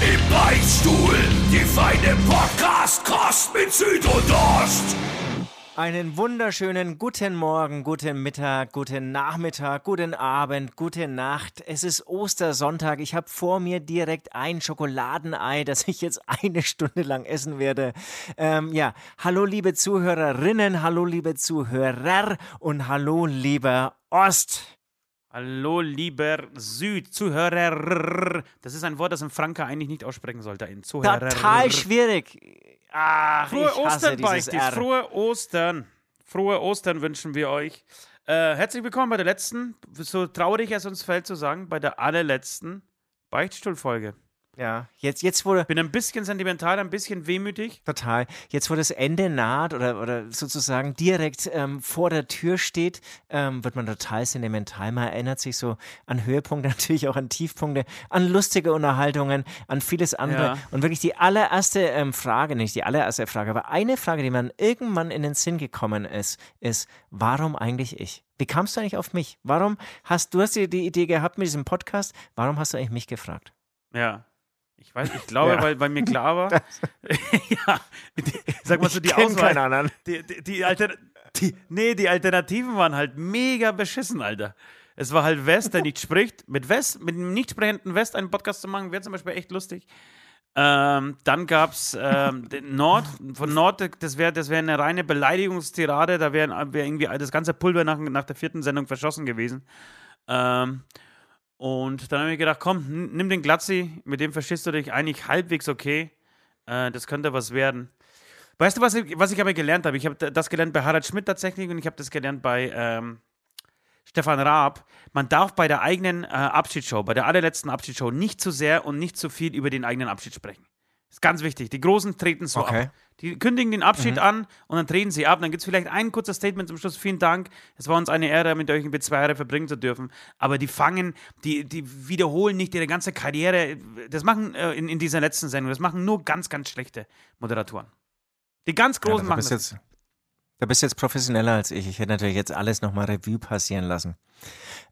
Im Beichtstuhl, die feine Podcast-Kost mit Süd und Ost. Einen wunderschönen guten Morgen, guten Mittag, guten Nachmittag, guten Abend, gute Nacht. Es ist Ostersonntag. Ich habe vor mir direkt ein Schokoladenei, das ich jetzt eine Stunde lang essen werde. Ähm, ja, hallo liebe Zuhörerinnen, hallo liebe Zuhörer und hallo lieber Ost. Hallo, lieber Süd-Zuhörer. Das ist ein Wort, das ein Franke eigentlich nicht aussprechen sollte. Ein Zuhörer. Total schwierig. Ach, Frohe Ostern, Beichtis. Frohe Ostern. Frohe Ostern wünschen wir euch. Äh, herzlich willkommen bei der letzten, so traurig es uns fällt zu sagen, bei der allerletzten Beichtstuhlfolge. Ja, jetzt, jetzt wurde. Bin ein bisschen sentimental, ein bisschen wehmütig. Total. Jetzt, wo das Ende naht oder, oder sozusagen direkt ähm, vor der Tür steht, ähm, wird man total sentimental. Man erinnert sich so an Höhepunkte, natürlich auch an Tiefpunkte, an lustige Unterhaltungen, an vieles andere. Ja. Und wirklich die allererste ähm, Frage, nicht die allererste Frage, aber eine Frage, die man irgendwann in den Sinn gekommen ist, ist, warum eigentlich ich? Wie kamst du eigentlich auf mich? Warum hast du hast die, die Idee gehabt mit diesem Podcast? Warum hast du eigentlich mich gefragt? Ja, ich weiß, ich glaube, ja. weil, weil mir klar war. ja, die, sag mal so, die Auswahl. Keinen anderen. Die, die, die, Alter, die, nee, die Alternativen waren halt mega beschissen, Alter. Es war halt West, der nicht spricht. Mit West, mit einem nicht sprechenden West einen Podcast zu machen, wäre zum Beispiel echt lustig. Ähm, dann gab es ähm, Nord. Von Nord, das wäre das wär eine reine Beleidigungstirade. Da wäre wär irgendwie das ganze Pulver nach, nach der vierten Sendung verschossen gewesen. Ähm, und dann habe ich gedacht, komm, nimm den Glatzi, mit dem verstehst du dich eigentlich halbwegs okay. Äh, das könnte was werden. Weißt du, was ich, was ich aber gelernt habe? Ich habe das gelernt bei Harald Schmidt tatsächlich und ich habe das gelernt bei ähm, Stefan Raab. Man darf bei der eigenen äh, Abschiedsshow, bei der allerletzten Abschiedsshow, nicht zu sehr und nicht zu viel über den eigenen Abschied sprechen. Ist ganz wichtig. Die Großen treten so okay. ab. Die kündigen den Abschied mhm. an und dann treten sie ab. Dann gibt es vielleicht ein kurzes Statement zum Schluss. Vielen Dank. Es war uns eine Ehre, mit euch in zwei Jahre verbringen zu dürfen. Aber die fangen, die, die wiederholen nicht ihre ganze Karriere. Das machen äh, in, in dieser letzten Sendung, das machen nur ganz, ganz schlechte Moderatoren. Die ganz Großen ja, machen das. Jetzt, da bist du jetzt professioneller als ich. Ich hätte natürlich jetzt alles nochmal Revue passieren lassen.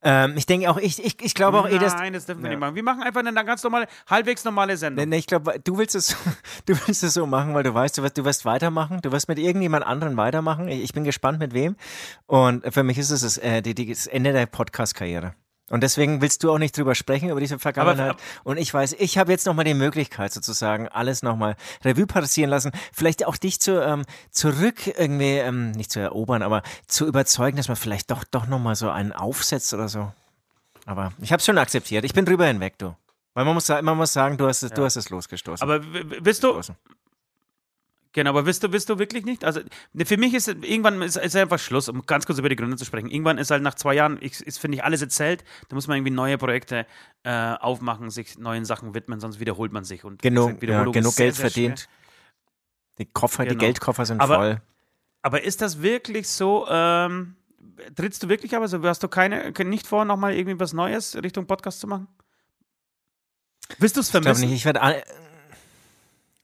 Ähm, ich denke auch, ich, ich, ich glaube auch eh, dass. Nein, das dürfen wir ja. nicht machen. Wir machen einfach eine ganz normale, halbwegs normale Sendung. Nee, nee ich glaube, du willst es, du willst es so machen, weil du weißt, du wirst, du wirst weitermachen. Du wirst mit irgendjemand anderen weitermachen. Ich, ich bin gespannt mit wem. Und für mich ist es das, äh, die, die, das Ende der Podcast-Karriere. Und deswegen willst du auch nicht drüber sprechen, über diese Vergangenheit. Aber, und ich weiß, ich habe jetzt nochmal die Möglichkeit, sozusagen alles nochmal Revue passieren lassen. Vielleicht auch dich zu, ähm, zurück irgendwie, ähm, nicht zu erobern, aber zu überzeugen, dass man vielleicht doch, doch nochmal so einen aufsetzt oder so. Aber ich habe es schon akzeptiert. Ich bin drüber hinweg, du. Weil man muss, man muss sagen, du hast es, ja. du hast es losgestoßen. Aber willst du, Genau, aber willst du, willst du wirklich nicht? Also ne, für mich ist irgendwann ist, ist einfach Schluss, um ganz kurz über die Gründe zu sprechen. Irgendwann ist halt nach zwei Jahren, ich, ist, finde ich, alles erzählt. Da muss man irgendwie neue Projekte äh, aufmachen, sich neuen Sachen widmen, sonst wiederholt man sich. Und genug, ja, genug sehr, Geld sehr verdient. Die Koffer, genau. die Geldkoffer sind aber, voll. Aber ist das wirklich so? Ähm, trittst du wirklich aber so? Hast du keine, nicht vor, nochmal irgendwie was Neues Richtung Podcast zu machen? Willst du es vermissen? Ich glaube nicht. Ich werde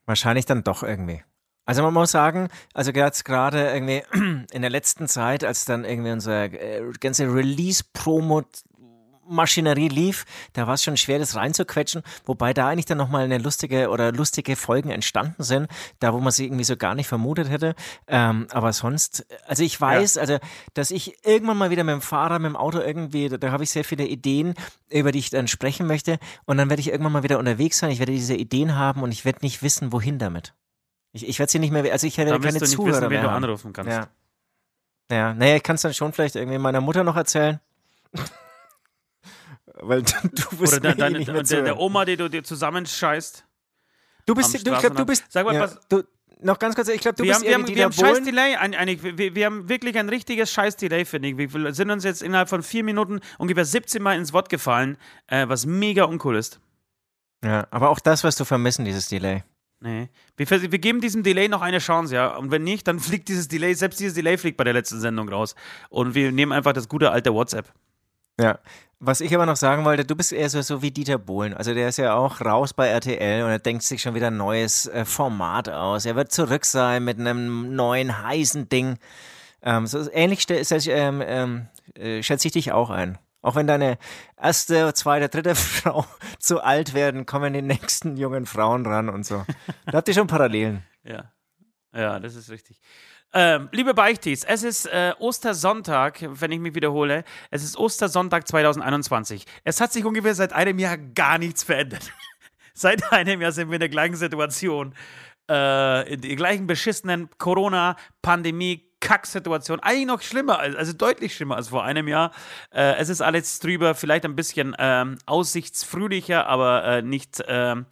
wahrscheinlich dann doch irgendwie. Also man muss sagen, also jetzt gerade irgendwie in der letzten Zeit, als dann irgendwie unsere äh, ganze Release-Promo Maschinerie lief, da war es schon schwer, das reinzuquetschen, wobei da eigentlich dann nochmal eine lustige oder lustige Folgen entstanden sind, da wo man sie irgendwie so gar nicht vermutet hätte. Ähm, aber sonst, also ich weiß, ja. also, dass ich irgendwann mal wieder mit dem Fahrer, mit dem Auto irgendwie, da, da habe ich sehr viele Ideen, über die ich dann sprechen möchte. Und dann werde ich irgendwann mal wieder unterwegs sein, ich werde diese Ideen haben und ich werde nicht wissen, wohin damit. Ich, ich werde sie nicht mehr, also ich werde keine du nicht Zuhörer wissen, wen du anrufen kannst. Ja. Ja, naja, ich kann es dann schon vielleicht irgendwie meiner Mutter noch erzählen. Weil du, bist Oder deine, eh der, der, Oma, die du dir zusammenscheißt. Du bist, du, ich glaube, du bist. Sag mal, ja, was. Du, noch ganz kurz, ich glaube, du wir bist haben, wir haben, wir haben scheiß Delay, eigentlich, wir, wir, haben wirklich ein richtiges scheiß Delay, finde ich. Wir sind uns jetzt innerhalb von vier Minuten ungefähr 17 Mal ins Wort gefallen, äh, was mega uncool ist. Ja, aber auch das wirst du vermissen, dieses Delay. Nee. Wir, wir geben diesem Delay noch eine Chance, ja. Und wenn nicht, dann fliegt dieses Delay, selbst dieses Delay fliegt bei der letzten Sendung raus. Und wir nehmen einfach das gute alte WhatsApp. Ja. Was ich aber noch sagen wollte, du bist eher so, so wie Dieter Bohlen. Also der ist ja auch raus bei RTL und er denkt sich schon wieder ein neues äh, Format aus. Er wird zurück sein mit einem neuen heißen Ding. Ähm, so ähnlich ähm, ähm, äh, schätze ich dich auch ein. Auch wenn deine erste, zweite, dritte Frau zu alt werden, kommen die nächsten jungen Frauen ran und so. Da habt ihr schon Parallelen. Ja. Ja, das ist richtig. Ähm, liebe Beichtis, es ist äh, Ostersonntag, wenn ich mich wiederhole. Es ist Ostersonntag 2021. Es hat sich ungefähr seit einem Jahr gar nichts verändert. seit einem Jahr sind wir in der gleichen Situation. Äh, in der gleichen beschissenen Corona-Pandemie. Kacksituation, eigentlich noch schlimmer, als- also deutlich schlimmer als vor einem Jahr. Äh, es ist alles drüber, vielleicht ein bisschen ähm, aussichtsfröhlicher, aber äh, nicht, ähm,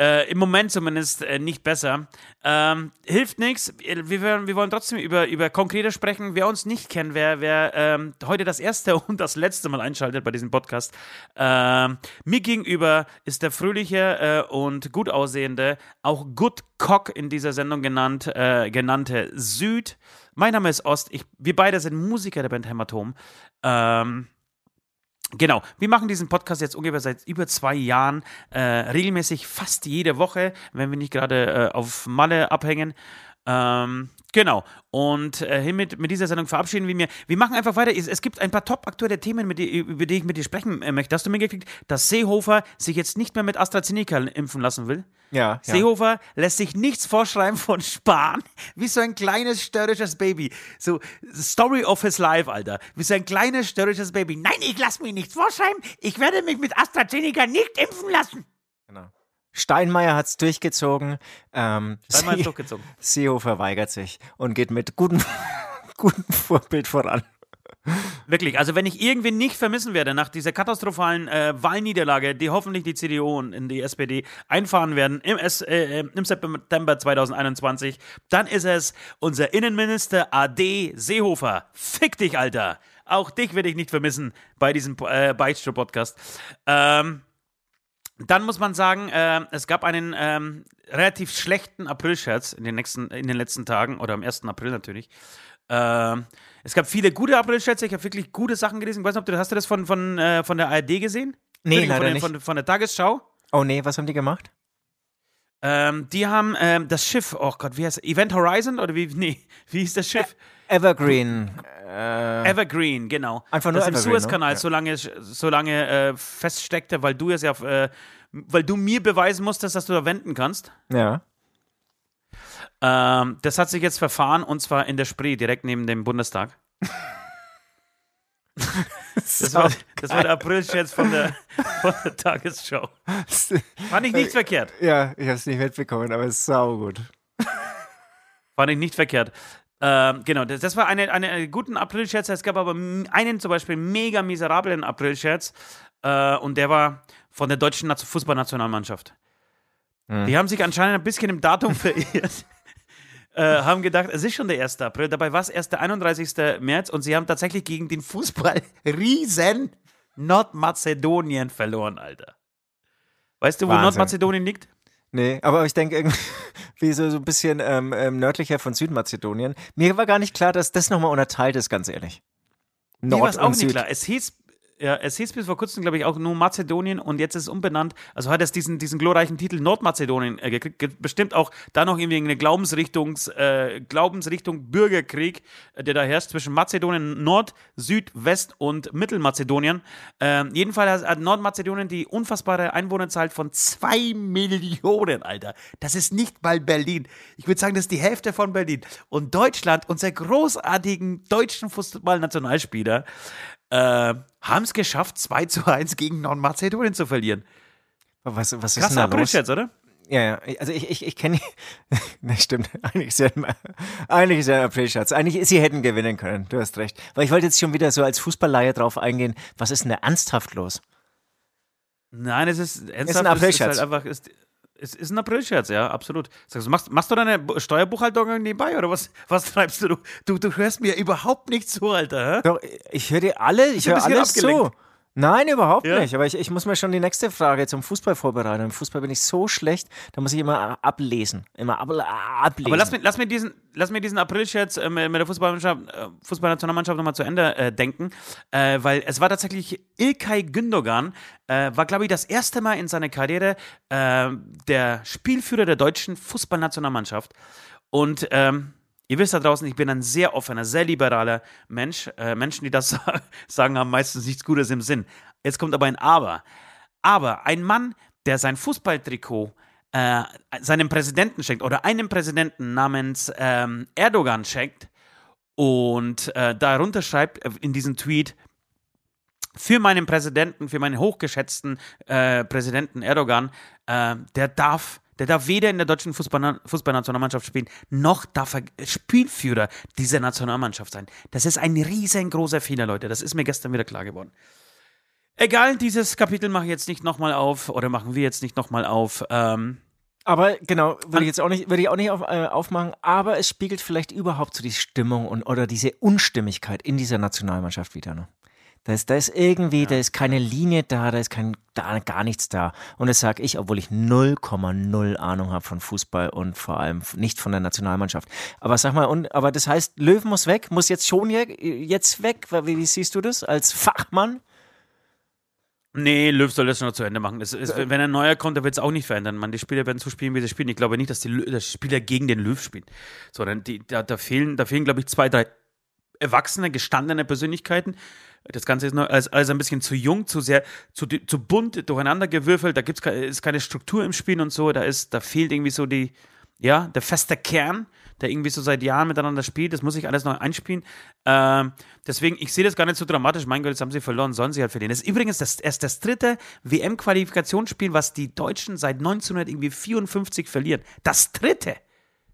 äh, im Moment zumindest äh, nicht besser. Ähm, hilft nichts. Wir, wollen- wir wollen trotzdem über, über Konkrete sprechen. Wer uns nicht kennt, wer, wer ähm, heute das erste und das letzte Mal einschaltet bei diesem Podcast, ähm, mir gegenüber ist der fröhliche äh, und gut aussehende, auch Good Cock in dieser Sendung genannt, äh, genannte Süd. Mein Name ist Ost. Ich, wir beide sind Musiker der Band Hämatom. Ähm, Genau, wir machen diesen Podcast jetzt ungefähr seit über zwei Jahren, äh, regelmäßig fast jede Woche, wenn wir nicht gerade äh, auf Malle abhängen. Ähm, genau, und äh, hiermit mit dieser Sendung verabschieden wir mir. Wir machen einfach weiter. Es, es gibt ein paar top aktuelle Themen, mit die, über die ich mit dir sprechen äh, möchte. Hast du mitgekriegt, dass Seehofer sich jetzt nicht mehr mit AstraZeneca impfen lassen will? Ja, ja. Seehofer lässt sich nichts vorschreiben von Spahn, wie so ein kleines störrisches Baby. So Story of his life, Alter. Wie so ein kleines störrisches Baby. Nein, ich lasse mir nichts vorschreiben. Ich werde mich mit AstraZeneca nicht impfen lassen. Genau. Steinmeier hat es durchgezogen. Ähm, Einmal Sie- durchgezogen. Seehofer weigert sich und geht mit gutem, gutem Vorbild voran. Wirklich, also wenn ich irgendwie nicht vermissen werde nach dieser katastrophalen äh, Wahlniederlage, die hoffentlich die CDU und in die SPD einfahren werden im, S äh, im September 2021, dann ist es unser Innenminister AD Seehofer. Fick dich, Alter. Auch dich werde ich nicht vermissen bei diesem äh, Beichtstuhl-Podcast. Ähm, dann muss man sagen, äh, es gab einen ähm, relativ schlechten April-Scherz in, den nächsten- in den letzten Tagen oder am 1. April natürlich. Ähm, es gab viele gute April-Scherze, ich habe wirklich gute Sachen gelesen. Ich weiß nicht, ob du, hast du das von, von, äh, von der ARD gesehen? Nee, leider von, der- nicht. Von, von der Tagesschau. Oh nee, was haben die gemacht? Ähm, die haben ähm, das Schiff, oh Gott, wie heißt es? Event Horizon oder wie, nee, wie hieß das Schiff? Evergreen. Äh, Evergreen, genau. Einfach nur das im Evergreen, Suezkanal ne? so lange, so lange äh, feststeckte, weil du es ja, äh, weil du mir beweisen musstest, dass du da wenden kannst. ja. Ähm, das hat sich jetzt verfahren und zwar in der Spree, direkt neben dem Bundestag. Das war, das war der April-Scherz von der, von der Tagesschau. Fand ich nicht verkehrt. ja, ich habe es nicht mitbekommen, aber es ist saugut. Fand ich nicht verkehrt. Ähm, genau, das, das war eine, eine, einen guten April-Scherz. Es gab aber einen zum Beispiel mega miserablen April-Scherz. Äh, und der war von der deutschen Nation- Fußballnationalmannschaft. Die haben sich anscheinend ein bisschen im Datum verirrt. Äh, haben gedacht, es ist schon der 1. April. Dabei war es erst der 31. März und sie haben tatsächlich gegen den Fußball-Riesen Nordmazedonien verloren, Alter. Weißt du, wo Wahnsinn. Nordmazedonien liegt? Nee, aber ich denke irgendwie so, so ein bisschen ähm, ähm, nördlicher von Südmazedonien. Mir war gar nicht klar, dass das nochmal unterteilt ist, ganz ehrlich. Mir war Nord es auch und nicht Süd. klar. Es hieß, ja, es hieß bis vor kurzem, glaube ich, auch nur Mazedonien und jetzt ist es umbenannt. Also hat es diesen, diesen glorreichen Titel Nordmazedonien äh, gekriegt. Ge- Bestimmt auch da noch irgendwie eine Glaubensrichtungs, äh, Glaubensrichtung Bürgerkrieg, äh, der da herrscht zwischen Mazedonien, Nord, Süd, West und Mittelmazedonien. Ähm, jedenfalls hat Nordmazedonien die unfassbare Einwohnerzahl von zwei Millionen, Alter. Das ist nicht mal Berlin. Ich würde sagen, das ist die Hälfte von Berlin. Und Deutschland, unsere großartigen deutschen Fußballnationalspieler, äh, haben es geschafft, 2 zu 1 gegen Nordmazedonien zu verlieren. Was, was ist denn Krasser los? April-Scherz, oder? Ja, ja, also ich, ich, ich kenne Ne, stimmt. Eigentlich ist ja, eigentlich ist ja ein April-Scherz. Eigentlich, sie hätten gewinnen können. Du hast recht. Weil ich wollte jetzt schon wieder so als Fußballleihe drauf eingehen. Was ist denn da ernsthaft los? Nein, es ist ernsthaft. ein es ist Aprilscherz. halt einfach, es, es ist ein Aprilscherz, ja, absolut. Sagst du, machst, machst du deine Bu- Steuerbuchhaltung nebenbei oder was, was treibst du? du? Du hörst mir überhaupt nicht zu, Alter. Hä? Doch, ich höre dir alle, ich höre alles zu. Nein, überhaupt Ja? nicht. Aber ich, ich muss mir schon die nächste Frage zum Fußball vorbereiten. Im Fußball bin ich so schlecht, da muss ich immer ablesen. Immer ab, ablesen. Aber lass mir, lass mir diesen, lass mir diesen April-Scherz äh, mit der Fußballmannschaft, äh, Fußballnationalmannschaft nochmal zu Ende äh, denken, äh, weil es war tatsächlich Ilkay Gündogan, äh, war glaube ich das erste Mal in seiner Karriere äh, der Spielführer der deutschen Fußballnationalmannschaft und ähm, Ihr wisst da draußen, ich bin ein sehr offener, sehr liberaler Mensch. Äh, Menschen, die das sagen, haben meistens nichts Gutes im Sinn. Jetzt kommt aber ein Aber. Aber ein Mann, der sein Fußballtrikot äh, seinem Präsidenten schenkt oder einem Präsidenten namens ähm, Erdogan schenkt und äh, darunter schreibt äh, in diesem Tweet, für meinen Präsidenten, für meinen hochgeschätzten äh, Präsidenten Erdogan, äh, der darf, der darf weder in der deutschen Fußball Fußballnationalmannschaft spielen, noch darf er Spielführer dieser Nationalmannschaft sein. Das ist ein riesengroßer Fehler, Leute. Das ist mir gestern wieder klar geworden. Egal, dieses Kapitel mache ich jetzt nicht nochmal auf oder machen wir jetzt nicht nochmal auf. Ähm, Aber genau, würde ich jetzt auch nicht, würde ich auch nicht auf, äh, aufmachen, aber es spiegelt vielleicht überhaupt so die Stimmung und oder diese Unstimmigkeit in dieser Nationalmannschaft wieder. Ne? Da ist, da ist irgendwie, da ist keine Linie da, da ist kein, da, gar nichts da. Und das sage ich, obwohl ich 0,0 Ahnung habe von Fußball und vor allem nicht von der Nationalmannschaft. Aber sag mal, und, aber das heißt, Löwen muss weg, muss jetzt schon je, jetzt weg. Wie, wie siehst du das als Fachmann? Nee, Löw soll das schon noch zu Ende machen. Es ist, wenn ein neuer kommt, der wird es auch nicht verändern. Man, die Spieler werden so spielen, wie sie spielen. Ich glaube nicht, dass die dass Spieler gegen den Löw spielen. Sondern die, da, da fehlen, da fehlen, glaube ich, zwei, drei erwachsene, gestandene Persönlichkeiten. Das Ganze ist noch alles, alles ein bisschen zu jung, zu sehr, zu, zu bunt, durcheinander gewürfelt. Da gibt's, ist keine Struktur im Spiel und so. Da, ist, da fehlt irgendwie so die, ja, der feste Kern, der irgendwie so seit Jahren miteinander spielt. Das muss ich alles noch einspielen. Ähm, deswegen, ich sehe das gar nicht so dramatisch. Mein Gott, jetzt haben sie verloren, sollen sie halt verlieren. Das ist übrigens das, erst das dritte WM-Qualifikationsspiel, was die Deutschen seit 1954 verlieren. Das dritte.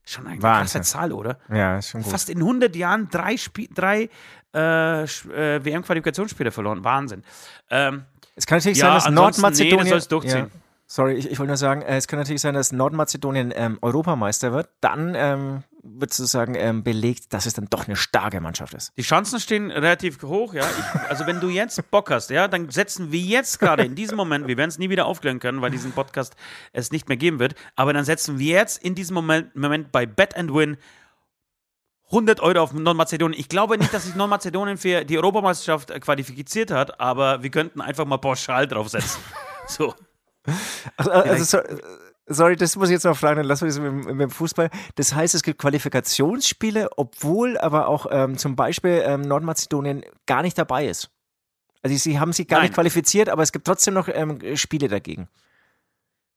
Schon eine Wahnsinn. krasse Zahl, oder? Ja, ist schon gut. Fast in 100 Jahren drei, Spie drei äh, äh, WM-Qualifikationsspiele verloren. Wahnsinn. Ähm, Es kann natürlich Ja, sein, dass Nordmazedonien. nee, das durchziehen. Ja. Sorry, ich, ich wollte nur sagen, äh, es kann natürlich sein, dass Nordmazedonien ähm, Europameister wird. Dann ähm, wird sozusagen ähm, belegt, dass es dann doch eine starke Mannschaft ist. Die Chancen stehen relativ hoch, ja. Ich, also wenn du jetzt Bock hast, ja, dann setzen wir jetzt gerade in diesem Moment, wir werden es nie wieder aufklären können, weil diesen Podcast es nicht mehr geben wird, aber dann setzen wir jetzt in diesem Moment, Moment bei Bet and Win 100 Euro auf Nordmazedonien. Ich glaube nicht, dass sich Nordmazedonien für die Europameisterschaft äh, qualifiziert hat, aber wir könnten einfach mal pauschal draufsetzen. So. Also, so, äh, sorry, das muss ich jetzt noch fragen, dann lassen wir das mit, dem- mit dem Fußball. Das heißt, es gibt Qualifikationsspiele, obwohl aber auch ähm, zum Beispiel ähm, Nordmazedonien gar nicht dabei ist. Also sie haben sich gar Nein. nicht qualifiziert, aber es gibt trotzdem noch ähm, Spiele dagegen.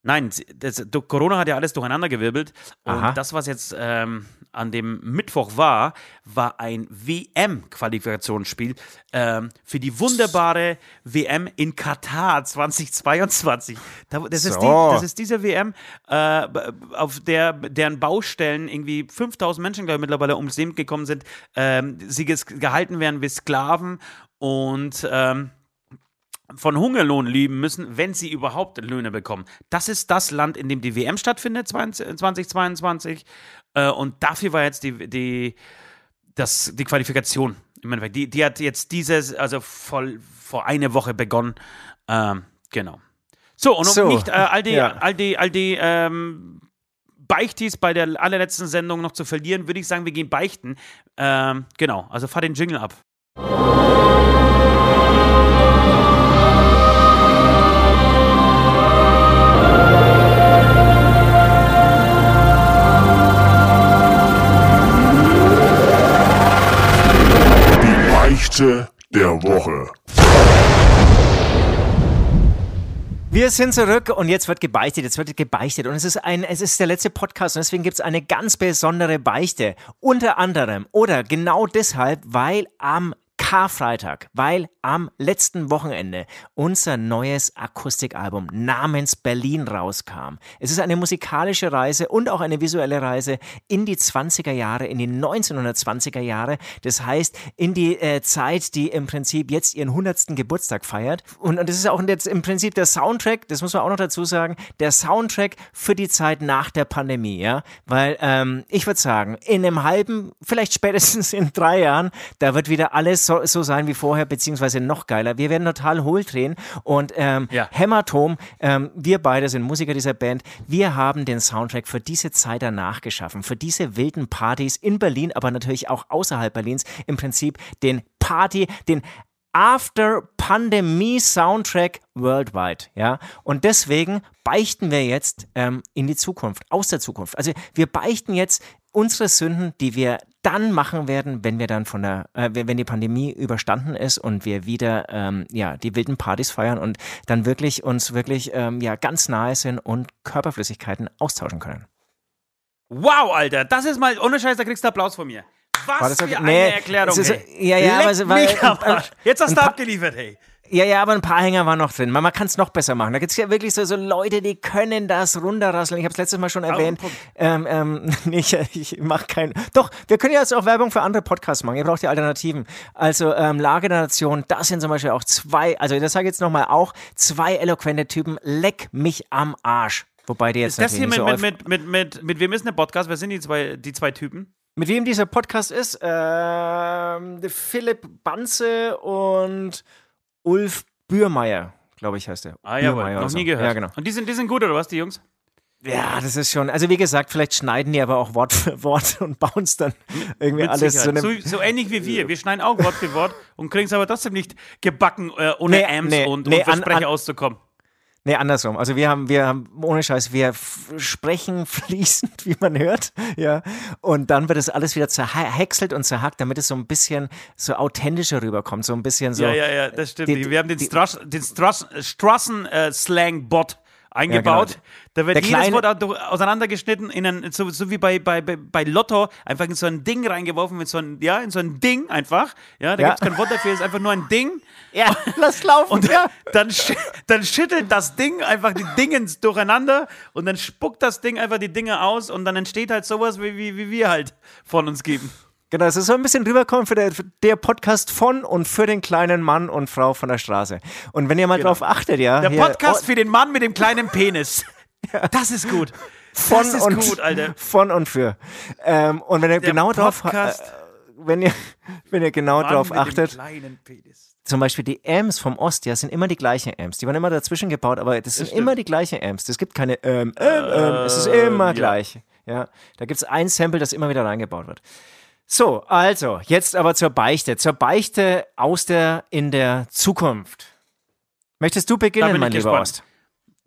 Nein, das, Corona hat ja alles durcheinandergewirbelt. Und Aha. das, was jetzt ähm, an dem Mittwoch war, war ein WM-Qualifikationsspiel ähm, für die wunderbare WM in Katar 2022. Da, das, ist die, So. das ist diese WM, äh, auf der deren Baustellen irgendwie 5000 Menschen, glaube ich, mittlerweile ums Leben gekommen sind. Ähm, sie gehalten werden wie Sklaven und. Ähm, von Hungerlohn leben müssen, wenn sie überhaupt Löhne bekommen. Das ist das Land, in dem die WM stattfindet, 20- 2022. Äh, und dafür war jetzt die, die, das, die Qualifikation im Endeffekt. Die, die hat jetzt dieses, also voll, vor einer Woche begonnen. Ähm, genau. So, und um So, nicht äh, all die, ja. all die, all die ähm, Beichtis bei der allerletzten Sendung noch zu verlieren, würde ich sagen, wir gehen beichten. Ähm, genau, also fahr den Jingle ab. Wir sind zurück und jetzt wird gebeichtet, jetzt wird gebeichtet und es ist ein, es ist der letzte Podcast und deswegen gibt es eine ganz besondere Beichte. Unter anderem oder genau deshalb, weil am Karfreitag, weil am letzten Wochenende unser neues Akustikalbum namens Berlin rauskam. Es ist eine musikalische Reise und auch eine visuelle Reise in die 20er Jahre, in die 1920er Jahre. Das heißt, in die äh, Zeit, die im Prinzip jetzt ihren 100. Geburtstag feiert. Und, und das ist auch jetzt im Prinzip der Soundtrack, das muss man auch noch dazu sagen, der Soundtrack für die Zeit nach der Pandemie, ja. Weil ähm, ich würde sagen, in einem halben, vielleicht spätestens in drei Jahren, da wird wieder alles so so, so sein wie vorher, beziehungsweise noch geiler. Wir werden total hohl drehen und ähm, Ja. Hämatom, ähm, wir beide sind Musiker dieser Band, wir haben den Soundtrack für diese Zeit danach geschaffen, für diese wilden Partys in Berlin, aber natürlich auch außerhalb Berlins, im Prinzip den Party, den After-Pandemie-Soundtrack worldwide, ja. Und deswegen beichten wir jetzt ähm, in die Zukunft, aus der Zukunft. Also wir beichten jetzt unsere Sünden, die wir dann machen werden, wenn wir dann von der, äh, wenn die Pandemie überstanden ist und wir wieder ähm, ja die wilden Partys feiern und dann wirklich uns wirklich ähm, ja ganz nahe sind und Körperflüssigkeiten austauschen können. Wow, Alter, das ist mal, ohne Scheiß, da kriegst du Applaus von mir. Was War das für eine Nee, Erklärung, ist- hey. ja, ja, Leck aber war- mich Arsch. Jetzt hast du abgeliefert, hey. Ja, ja, aber ein paar Hänger waren noch drin. Man, man kann es noch besser machen. Da gibt es ja wirklich so, so Leute, die können das runterrasseln. Ich habe es letztes Mal schon erwähnt. Ähm, ähm, nee, ich, mache keinen. Doch, wir können ja jetzt auch Werbung für andere Podcasts machen. Ihr braucht ja Alternativen. Also ähm, Lage der Nation, das sind zum Beispiel auch zwei, also das sage ich jetzt nochmal auch, zwei eloquente Typen. Leck mich am Arsch. Wobei die jetzt Ist das hier mit, nicht so mit, mit, mit, mit, mit wem ist der Podcast? Wer sind die zwei, die zwei Typen? Mit wem dieser Podcast ist? Ähm, Philipp Banze und Ulf Bührmeier, glaube ich, heißt der. Ah, jawohl, Bührmeier noch so. nie gehört. Ja, genau. Und die sind, die sind gut, oder was, die Jungs? Ja, das ist schon, also wie gesagt, vielleicht schneiden die aber auch Wort für Wort und bauen es dann irgendwie Mit alles Sicherheit. eine. so, so ähnlich wie wir. Wir schneiden auch Wort für Wort und kriegen es aber trotzdem nicht gebacken, äh, ohne Nee, Amps nee, und, nee, und an- Versprecher an- auszukommen. Nee, andersrum. Also wir haben, wir haben, ohne Scheiß, wir sprechen fließend, wie man hört, ja. Und dann wird es alles wieder zerhäckselt und zerhackt, damit es so ein bisschen so authentischer rüberkommt, so ein bisschen so. Ja, ja, ja, das stimmt. die- wir haben den, die- Strassen-Slang-Bot eingebaut. genau. Da wird Der jedes kleine- Wort auseinandergeschnitten, in ein, so, so wie bei, bei, bei, Lotto, einfach in so ein Ding reingeworfen, mit so ein, ja, in so ein Ding einfach. Ja, da Ja. gibt es kein Wort dafür, ist einfach nur ein Ding. ja lass laufen. Und ja. dann, dann schüttelt das Ding einfach die Dingens durcheinander und dann spuckt das Ding einfach die Dinge aus und dann entsteht halt sowas, wie, wie, wie wir halt von uns geben. Genau, es ist so ein bisschen rüberkommen für der, für der Podcast von und für den kleinen Mann und Frau von der Straße. Und wenn ihr mal drauf achtet, ja. Der hier- Podcast für den Mann mit dem kleinen Penis. Das ist gut. von das ist und gut, Alter. Von und für. Ähm, und wenn ihr Der genau drauf, äh, wenn ihr, wenn ihr genau Mann drauf achtet, zum Beispiel die Amps vom Ost, ja, sind immer die gleichen Amps. Die waren immer dazwischen gebaut, aber das sind stimmt. immer die gleichen Amps. Es gibt keine ähm, ähm, ähm, es ist immer ja. gleich. Ja, da gibt es ein Sample, das immer wieder reingebaut wird. So, also, jetzt aber zur Beichte. Zur Beichte aus der, in der Zukunft. Möchtest du beginnen, mein lieber gespannt. Ost?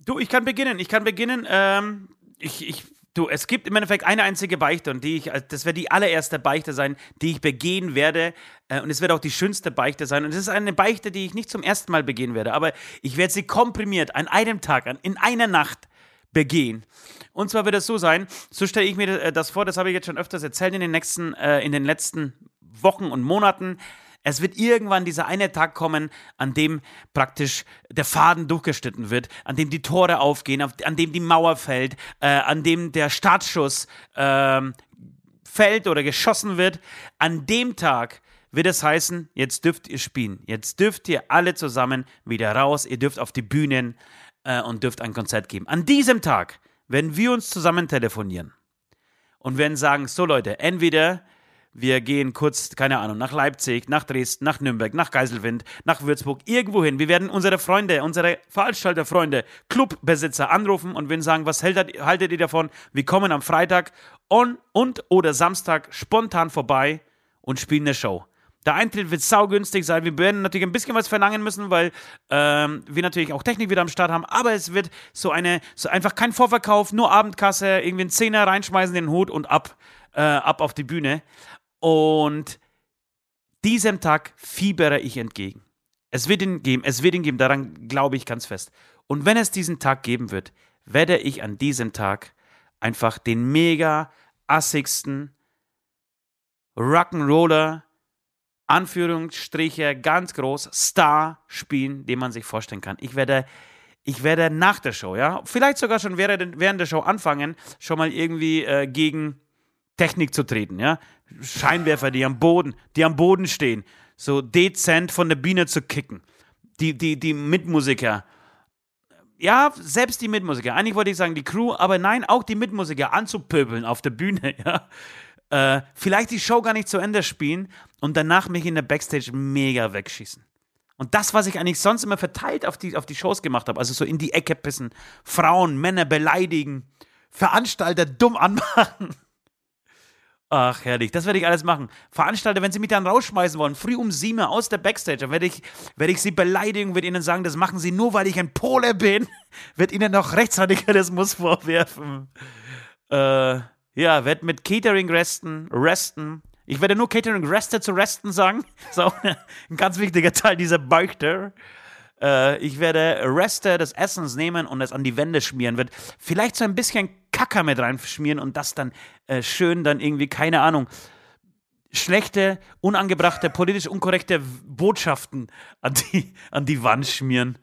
Du, ich kann beginnen. Ich kann beginnen. Ähm, ich, ich, du, es gibt im Endeffekt eine einzige Beichte und die ich, also das wird die allererste Beichte sein, die ich begehen werde. Äh, und es wird auch die schönste Beichte sein. Und es ist eine Beichte, die ich nicht zum ersten Mal begehen werde, aber ich werde sie komprimiert an einem Tag, an, in einer Nacht begehen. Und zwar wird es so sein, so stelle ich mir äh, das vor, das habe ich jetzt schon öfters erzählt in den nächsten, äh, in den letzten Wochen und Monaten. Es wird irgendwann dieser eine Tag kommen, an dem praktisch der Faden durchgeschnitten wird, an dem die Tore aufgehen, auf, an dem die Mauer fällt, äh, an dem der Startschuss ähm, fällt oder geschossen wird. An dem Tag wird es heißen, jetzt dürft ihr spielen. Jetzt dürft ihr alle zusammen wieder raus. Ihr dürft auf die Bühnen äh, und dürft ein Konzert geben. An diesem Tag werden wir uns zusammen telefonieren und werden sagen, so Leute, entweder wir gehen kurz, keine Ahnung, nach Leipzig, nach Dresden, nach Nürnberg, nach Geiselwind, nach Würzburg, irgendwo hin. Wir werden unsere Freunde, unsere Veranstalterfreunde, Clubbesitzer anrufen und werden sagen, was haltet, haltet ihr davon? Wir kommen am Freitag on, und oder Samstag spontan vorbei und spielen eine Show. Der Eintritt wird saugünstig sein. Wir werden natürlich ein bisschen was verlangen müssen, weil ähm, wir natürlich auch Technik wieder am Start haben. Aber es wird so eine, so einfach kein Vorverkauf, nur Abendkasse, irgendwie einen Zehner reinschmeißen in den Hut und ab, äh, ab auf die Bühne. Und diesem Tag fiebere ich entgegen. Es wird ihn geben, es wird ihn geben, daran glaube ich ganz fest. Und wenn es diesen Tag geben wird, werde ich an diesem Tag einfach den mega assigsten Rock'n'Roller, Anführungsstriche ganz groß, Star spielen, den man sich vorstellen kann. Ich werde, ich werde nach der Show, ja, vielleicht sogar schon während, der Show anfangen, schon mal irgendwie äh, gegen Technik zu treten, ja. Scheinwerfer, die am Boden, die am Boden stehen, so dezent von der Bühne zu kicken. Die, die, die Mitmusiker. Ja, selbst die Mitmusiker. Eigentlich wollte ich sagen die Crew, aber nein, auch die Mitmusiker anzupöbeln auf der Bühne, ja. Äh, vielleicht die Show gar nicht zu Ende spielen und danach mich in der Backstage mega wegschießen. Und das, was ich eigentlich sonst immer verteilt auf die, auf die Shows gemacht habe, also so in die Ecke pissen, Frauen, Männer beleidigen, Veranstalter dumm anmachen. Ach, herrlich, das werde ich alles machen. Veranstalter, wenn sie mich dann rausschmeißen wollen, früh um sieben aus der Backstage, dann werde ich, werde ich sie beleidigen, werde ihnen sagen, das machen sie nur, weil ich ein Pole bin, werde ihnen noch Rechtsradikalismus vorwerfen. Äh, ja, werde mit Catering resten, resten. Ich werde nur Catering reste zu resten sagen. So, ein ganz wichtiger Teil dieser Beichte. Äh, ich werde Reste des Essens nehmen und es an die Wände schmieren. Wird vielleicht so ein bisschen Kacker mit reinschmieren und das dann äh, schön dann irgendwie, keine Ahnung, schlechte, unangebrachte, politisch unkorrekte Botschaften an die, an die Wand schmieren.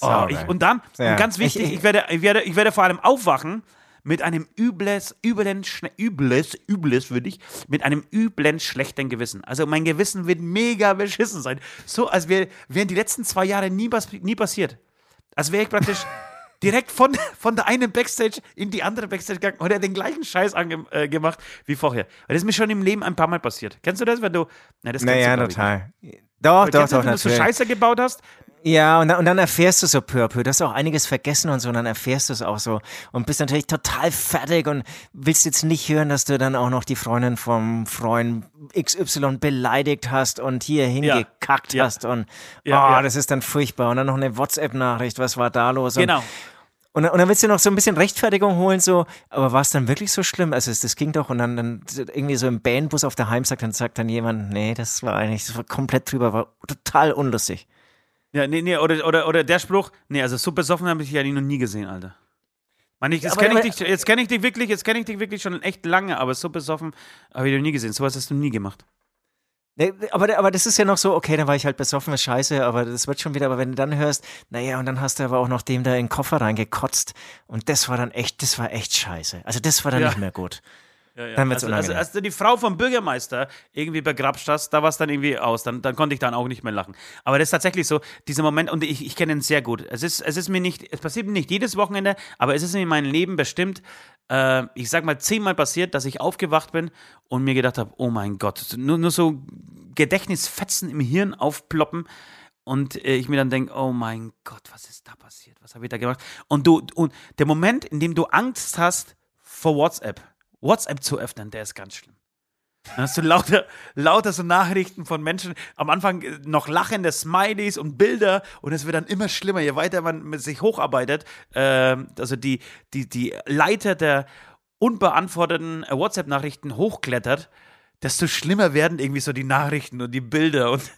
Oh, ich, und dann, ja. ganz wichtig, ich, ich, ich, werde, ich, werde, ich werde vor allem aufwachen mit einem übles, üblen, übles, übles würde ich, mit einem üblen, schlechten Gewissen. Also mein Gewissen wird mega beschissen sein. So, als wäre, wären die letzten zwei Jahre nie, nie passiert. Als wäre ich praktisch direkt von, von der einen Backstage in die andere Backstage gegangen und er den gleichen Scheiß äh, gemacht wie vorher. Weil das ist mir schon im Leben ein paar Mal passiert. Kennst du das, wenn du. Na, das naja, du, total. Doch, doch, doch, wenn du so Scheiße gebaut hast, ja, und dann, und dann erfährst du so peu à peu, du hast auch einiges vergessen und so, und dann erfährst du es auch so und bist natürlich total fertig und willst jetzt nicht hören, dass du dann auch noch die Freundin vom Freund XY beleidigt hast und hier hingekackt ja. hast und ja, oh, das ist dann furchtbar. Und dann noch eine WhatsApp-Nachricht, was war da los? Genau. Und, und, dann willst du noch so ein bisschen Rechtfertigung holen, so, aber war es dann wirklich so schlimm? Also das ging doch und dann, dann irgendwie so im Bandbus auf der Heimsack, dann sagt dann jemand, nee, das war eigentlich, das war komplett drüber, war total unlustig. Ja, nee, nee, oder, oder, oder der Spruch, nee, also so besoffen habe ich dich ja noch nie gesehen, Alter. Mann, ich, jetzt kenne ich, dich, jetzt kenn ich dich wirklich, jetzt kenne ich dich wirklich schon echt lange, aber so besoffen habe ich noch nie gesehen. So was hast du nie gemacht. Nee, aber, aber das ist ja noch so, okay, dann war ich halt besoffen, ist scheiße, aber das wird schon wieder, aber wenn du dann hörst, naja, und dann hast du aber auch noch dem da in den Koffer reingekotzt und das war dann echt, das war echt scheiße. Also das war dann ja. nicht mehr gut. Ja, ja. Dann wird's also, also, als du die Frau vom Bürgermeister irgendwie begrapscht hast, da war es dann irgendwie aus. Dann, dann konnte ich dann auch nicht mehr lachen. Aber das ist tatsächlich so, dieser Moment, und ich, ich kenne ihn sehr gut. Es ist, es ist mir nicht, es passiert mir nicht jedes Wochenende, aber es ist mir in meinem Leben bestimmt, äh, ich sag mal, zehnmal passiert, dass ich aufgewacht bin und mir gedacht habe, oh mein Gott, nur, nur so Gedächtnisfetzen im Hirn aufploppen und äh, ich mir dann denke, oh mein Gott, was ist da passiert? Was habe ich da gemacht? Und du und der Moment, in dem du Angst hast vor WhatsApp, WhatsApp zu öffnen, der ist ganz schlimm. Dann hast du lauter, lauter so Nachrichten von Menschen, am Anfang äh, noch lachende Smileys und Bilder und es wird dann immer schlimmer, je weiter man sich hocharbeitet. Äh, also die, die, die Leiter der unbeantworteten äh, WhatsApp-Nachrichten hochklettert, desto schlimmer werden irgendwie so die Nachrichten und die Bilder und,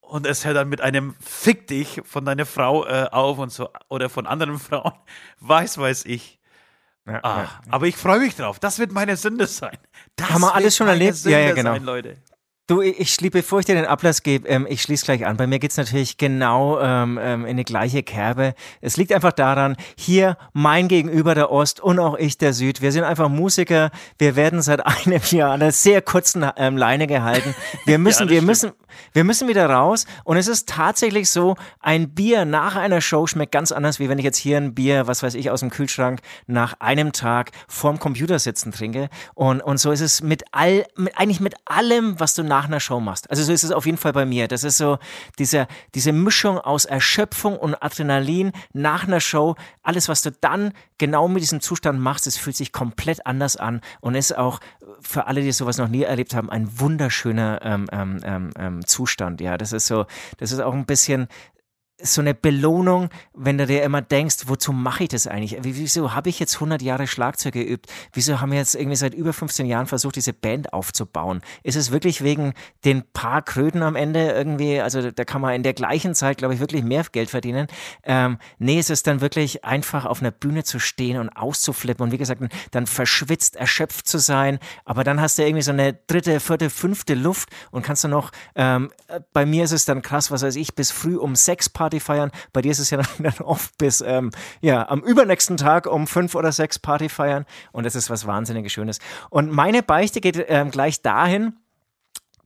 und es hört dann mit einem Fick dich von deiner Frau äh, auf und so oder von anderen Frauen, weiß, weiß ich. Ja, ah, ja. Aber ich freue mich drauf. Das wird meine Sünde sein. Das Haben wir alles schon erlebt? Sünde ja, ja, genau. Sein, Leute. Du, ich, bevor ich dir den Ablass gebe, ähm, ich schließe gleich an. Bei mir geht's natürlich genau ähm, ähm, in die gleiche Kerbe. Es liegt einfach daran, hier mein Gegenüber der Ost und auch ich der Süd. Wir sind einfach Musiker. Wir werden seit einem Jahr an einer sehr kurzen ähm, Leine gehalten. Wir müssen, ja, wir müssen, wir müssen wieder raus. Und es ist tatsächlich so, ein Bier nach einer Show schmeckt ganz anders, wie wenn ich jetzt hier ein Bier, was weiß ich, aus dem Kühlschrank nach einem Tag vorm Computer sitzen trinke. Und, und so ist es mit all, mit, eigentlich mit allem, was du nach nach einer Show machst. Also so ist es auf jeden Fall bei mir. Das ist so diese, diese Mischung aus Erschöpfung und Adrenalin nach einer Show. Alles, was du dann genau mit diesem Zustand machst, es fühlt sich komplett anders an und ist auch für alle, die sowas noch nie erlebt haben, ein wunderschöner ähm, ähm, ähm, ähm Zustand. Ja, das ist so, das ist auch ein bisschen so eine Belohnung, wenn du dir immer denkst, wozu mache ich das eigentlich? Wieso habe ich jetzt 100 Jahre Schlagzeug geübt? Wieso haben wir jetzt irgendwie seit über 15 Jahren versucht, diese Band aufzubauen? Ist es wirklich wegen den paar Kröten am Ende irgendwie, also da kann man in der gleichen Zeit, glaube ich, wirklich mehr Geld verdienen? Ähm, nee, es ist dann wirklich einfach auf einer Bühne zu stehen und auszuflippen und wie gesagt, dann verschwitzt, erschöpft zu sein, aber dann hast du irgendwie so eine dritte, vierte, fünfte Luft und kannst du noch, ähm, bei mir ist es dann krass, was weiß ich, bis früh um sechs Paar Party feiern. Bei dir ist es ja dann oft bis ähm, ja, am übernächsten Tag um fünf oder sechs Party feiern. Und das ist was wahnsinnig Schönes. Und meine Beichte geht ähm, gleich dahin,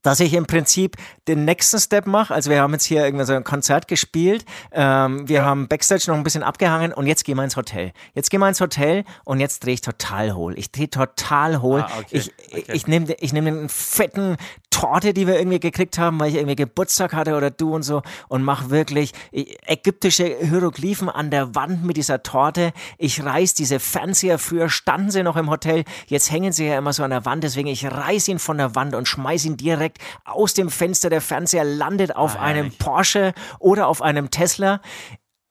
dass ich im Prinzip den nächsten Step mache. Also wir haben jetzt hier irgendwie so ein Konzert gespielt, ähm, wir haben Backstage noch ein bisschen abgehangen und jetzt gehen wir ins Hotel. Jetzt gehen wir ins Hotel und jetzt drehe ich total hohl. Ich drehe total hohl. Ah, okay, Ich, okay. ich nehme ich nehm einen fetten Torte, die wir irgendwie gekriegt haben, weil ich irgendwie Geburtstag hatte oder du und so und mache wirklich äh, ägyptische Hieroglyphen an der Wand mit dieser Torte. Ich reiß diese Fernseher, früher standen sie noch im Hotel, jetzt hängen sie ja immer so an der Wand, deswegen ich reiß ihn von der Wand und schmeiß ihn direkt aus dem Fenster. Der Fernseher landet auf Ah, einem. Porsche oder auf einem Tesla.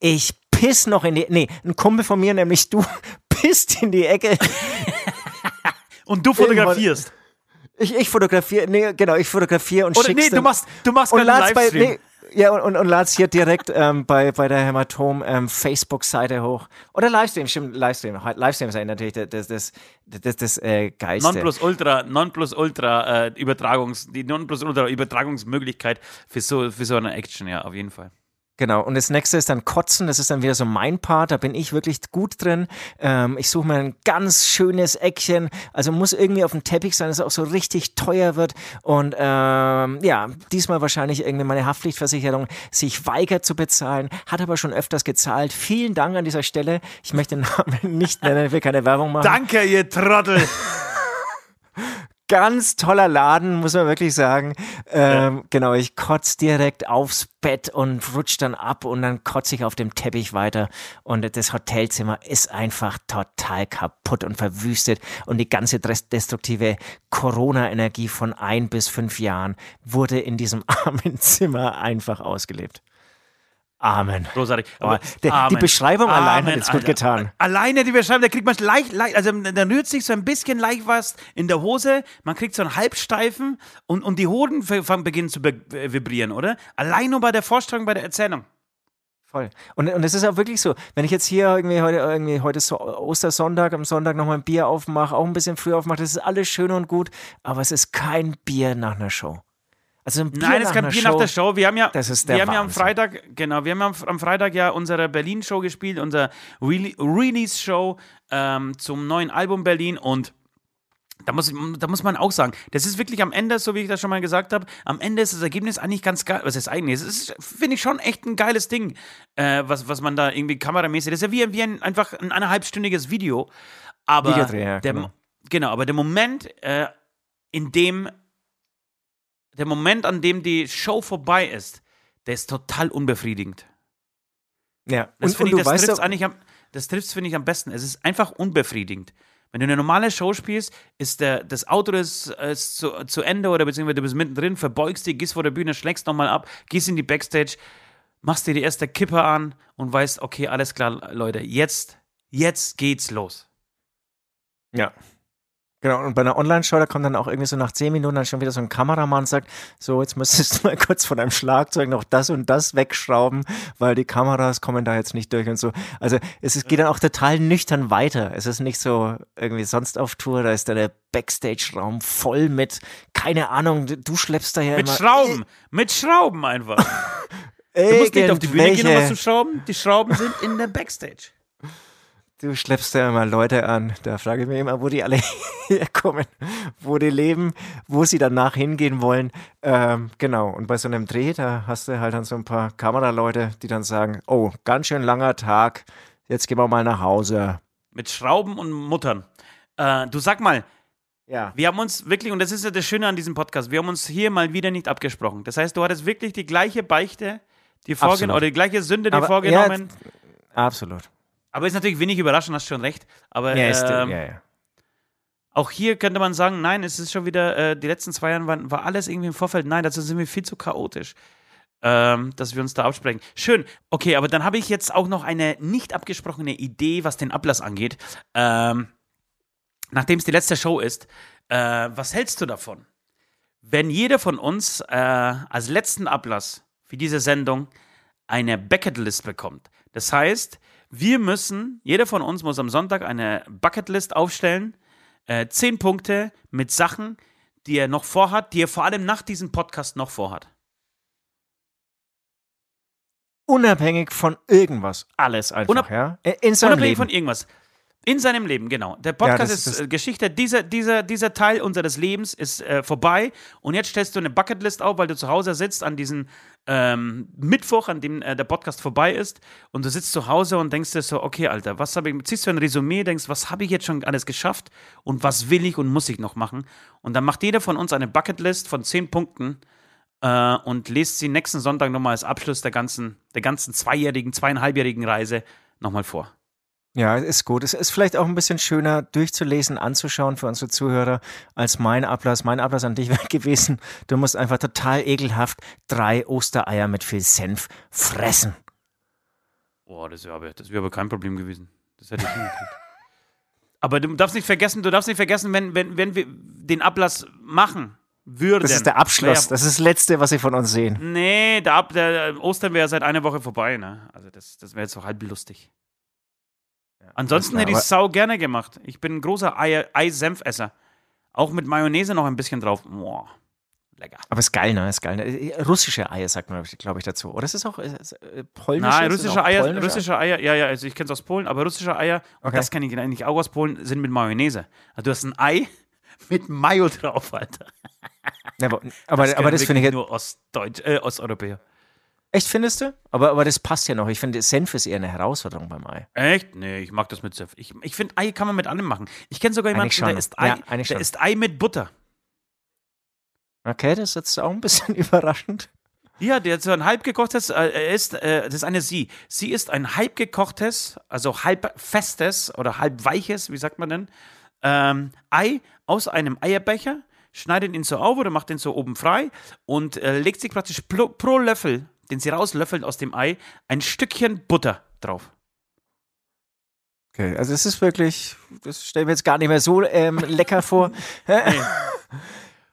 Ich piss noch in die, nee, ein Kumpel von mir, nämlich du, pisst in die Ecke. Und du fotografierst. Ich, ich fotografiere, nee, genau, ich fotografiere und Oder schick's nee, du machst, du machst und gerade bei, nee, ja, und, und, und lad's hier direkt ähm, bei, bei der Hämatom ähm, Facebook-Seite hoch. Oder Livestream, stimmt, Livestream. Livestream ist eigentlich natürlich das, das, das, das, das äh, Geilste. Nonplusultra, Nonplusultra äh, Übertragungs, die Nonplusultra Übertragungsmöglichkeit für so, für so eine Action, ja, auf jeden Fall. Genau, und das nächste ist dann Kotzen, das ist dann wieder so mein Part, da bin ich wirklich gut drin. Ähm, ich suche mir ein ganz schönes Eckchen, also muss irgendwie auf dem Teppich sein, dass es auch so richtig teuer wird. Und ähm, ja, diesmal wahrscheinlich irgendwie meine Haftpflichtversicherung sich weigert zu bezahlen, hat aber schon öfters gezahlt. Vielen Dank an dieser Stelle. Ich möchte den Namen nicht nennen, ich will keine Werbung machen. Danke, ihr Trottel. ganz toller Laden, muss man wirklich sagen. Ähm, Genau, ich kotze direkt aufs Bett und rutsch dann ab und dann kotze ich auf dem Teppich weiter. Und das Hotelzimmer ist einfach total kaputt und verwüstet. Und die ganze destruktive Corona-Energie von ein bis fünf Jahren wurde in diesem armen Zimmer einfach ausgelebt. Amen. Großartig. Aber die- die Amen. Beschreibung allein hat Amen, jetzt gut getan. Alleine die Beschreibung, da kriegt man leicht, leicht, also da rührt sich so ein bisschen leicht was in der Hose, man kriegt so einen Halbsteifen und, und die Hoden fangen- beginnen zu äh, vibrieren, oder? Allein nur bei der Vorstellung, bei der Erzählung. Voll. Und, und es ist auch wirklich so, wenn ich jetzt hier irgendwie heute, irgendwie heute so Ostersonntag, am Sonntag nochmal ein Bier aufmache, auch ein bisschen früher aufmache, das ist alles schön und gut, aber es ist kein Bier nach einer Show. Also ein Bier Nein, es einer Bier Show, nach der Show. Wir haben ja, das ist der wir haben ja am. Freitag, genau, wir haben am, am Freitag ja unsere Berlin-Show gespielt, unsere Re Release-Show ähm, zum neuen Album Berlin und da muss, da muss man auch sagen, das ist wirklich am Ende, so wie ich das schon mal gesagt habe, am Ende ist das Ergebnis eigentlich ganz geil. Was ist eigentlich? Es ist, finde ich, schon echt ein geiles Ding, äh, was, was man da irgendwie kameramäßig, das ist ja wie, wie ein, einfach ein eineinhalbstündiges Video. Aber Videodreh, ja, der, genau. genau, aber der Moment, äh, in dem der Moment, an dem die Show vorbei ist, der ist total unbefriedigend. Ja, Das finde ich, das trifft doch, eigentlich am, das trifft's, finde ich, am besten. Es ist einfach unbefriedigend. Wenn du eine normale Show spielst, ist der, das Auto ist, ist zu, zu Ende oder beziehungsweise du bist mittendrin, verbeugst dich, gehst vor der Bühne, schlägst nochmal ab, gehst in die Backstage, machst dir die erste Kippe an und weißt, okay, alles klar, Leute, jetzt, jetzt geht's los. ja. Genau, und bei einer Online-Show, da kommt dann auch irgendwie so nach zehn Minuten dann schon wieder so ein Kameramann und sagt, so, jetzt müsstest du mal kurz von deinem Schlagzeug noch das und das wegschrauben, weil die Kameras kommen da jetzt nicht durch und so. Also es ist, geht dann auch total nüchtern weiter. Es ist nicht so irgendwie sonst auf Tour, da ist dann der Backstage-Raum voll mit, keine Ahnung, du schleppst da ja Mit immer Schrauben, mit Schrauben einfach. Äh, Du musst nicht auf die Bühne gehen, um was zu schrauben. Die Schrauben sind in der Backstage. Du schleppst ja immer Leute an. Da frage ich mich immer, wo die alle herkommen, wo die leben, wo sie danach hingehen wollen. Ähm, genau. Und bei so einem Dreh, da hast du halt dann so ein paar Kameraleute, die dann sagen, oh, ganz schön langer Tag, jetzt gehen wir mal nach Hause. Mit Schrauben und Muttern. Äh, du sag mal, Ja. wir haben uns wirklich, und das ist ja das Schöne an diesem Podcast, wir haben uns hier mal wieder nicht abgesprochen. Das heißt, du hattest wirklich die gleiche Beichte, die vorgenommen, oder die gleiche Sünde, die Aber- vorgenommen. Absolut. Aber ist natürlich wenig überraschend, hast schon recht. Aber Ja, ist, ähm, ja, ja. auch hier könnte man sagen, nein, es ist schon wieder, äh, die letzten zwei Jahre waren, war alles irgendwie im Vorfeld. Nein, dazu sind wir viel zu chaotisch, ähm, dass wir uns da absprechen. Schön, okay, aber dann habe ich jetzt auch noch eine nicht abgesprochene Idee, was den Ablass angeht. Ähm, nachdem es die letzte Show ist, äh, was hältst du davon? Wenn jeder von uns äh, als letzten Ablass für diese Sendung eine Bucketlist bekommt. Das heißt, wir müssen, jeder von uns muss am Sonntag eine Bucketlist aufstellen, äh, zehn Punkte mit Sachen, die er noch vorhat, die er vor allem nach diesem Podcast noch vorhat. Unabhängig von irgendwas. Alles einfach, Unab- ja. Äh, In seinem Unabhängig Leben. von irgendwas. In seinem Leben, genau. Der Podcast das- ist das- äh, Geschichte. Dieser, dieser, dieser Teil unseres Lebens ist äh, vorbei. Und jetzt stellst du eine Bucketlist auf, weil du zu Hause sitzt an diesem ähm, Mittwoch, an dem äh, der Podcast vorbei ist. Und du sitzt zu Hause und denkst dir so: Okay, Alter, was habe ich. Ziehst du ein Resümee, denkst, was habe ich jetzt schon alles geschafft und was will ich und muss ich noch machen? Und dann macht jeder von uns eine Bucketlist von zehn Punkten äh, und lest sie nächsten Sonntag nochmal als Abschluss der ganzen, der ganzen zweijährigen, zweieinhalbjährigen Reise nochmal vor. Ja, ist gut. Es ist vielleicht auch ein bisschen schöner durchzulesen, anzuschauen für unsere Zuhörer als mein Ablass. Mein Ablass an dich wäre gewesen, du musst einfach total ekelhaft drei Ostereier mit viel Senf fressen. Boah, das wäre aber, das wär aber kein Problem gewesen. Das hätte ich hingekriegt. Aber du darfst nicht vergessen, du darfst nicht vergessen, wenn, wenn, wenn wir den Ablass machen würden. Das ist der Abschluss. Das ist das Letzte, was sie von uns sehen. nee, der, Ab, der Ostern wäre seit einer Woche vorbei, ne? Also das, das wäre jetzt so halb lustig. Ansonsten hätte ich es sau gerne gemacht. Ich bin ein großer Ei- Ei-Senfesser. Auch mit Mayonnaise noch ein bisschen drauf. Boah, lecker. Aber ist geil, ne? Ist geil. Ne? Russische Eier sagt man, glaube ich, dazu. Oder ist es auch äh, ist, äh, polnische? Nein, russische Eier, polnische russische Eier, ja, ja, also ich kenne es aus Polen, aber russische Eier, und Okay. das kenne ich eigentlich auch aus Polen, sind mit Mayonnaise. Also du hast ein Ei mit Mayo drauf, Alter. Ja, aber, aber, aber können das finde ich jetzt, nur Ostdeutsch, äh, Osteuropäer. Echt, findest du? Aber, aber das passt ja noch. Ich finde, Senf ist eher eine Herausforderung beim Ei. Echt? Nee, ich mag das mit Senf. Ich, ich finde, Ei kann man mit allem machen. Ich kenne sogar jemanden, der isst Ei, Ja, der isst Ei mit Butter. Okay, das ist jetzt auch ein bisschen überraschend. Ja, der hat so ein halb gekochtes, äh, er ist, äh, das ist eine Sie. Sie ist ein halb gekochtes, also halb festes oder halb weiches, wie sagt man denn, ähm, Ei aus einem Eierbecher, schneidet ihn so auf oder macht ihn so oben frei und äh, legt sich praktisch pro, pro Löffel, den sie rauslöffelt aus dem Ei, ein Stückchen Butter drauf. Okay, also es ist wirklich, das stellen wir jetzt gar nicht mehr so ähm, lecker vor.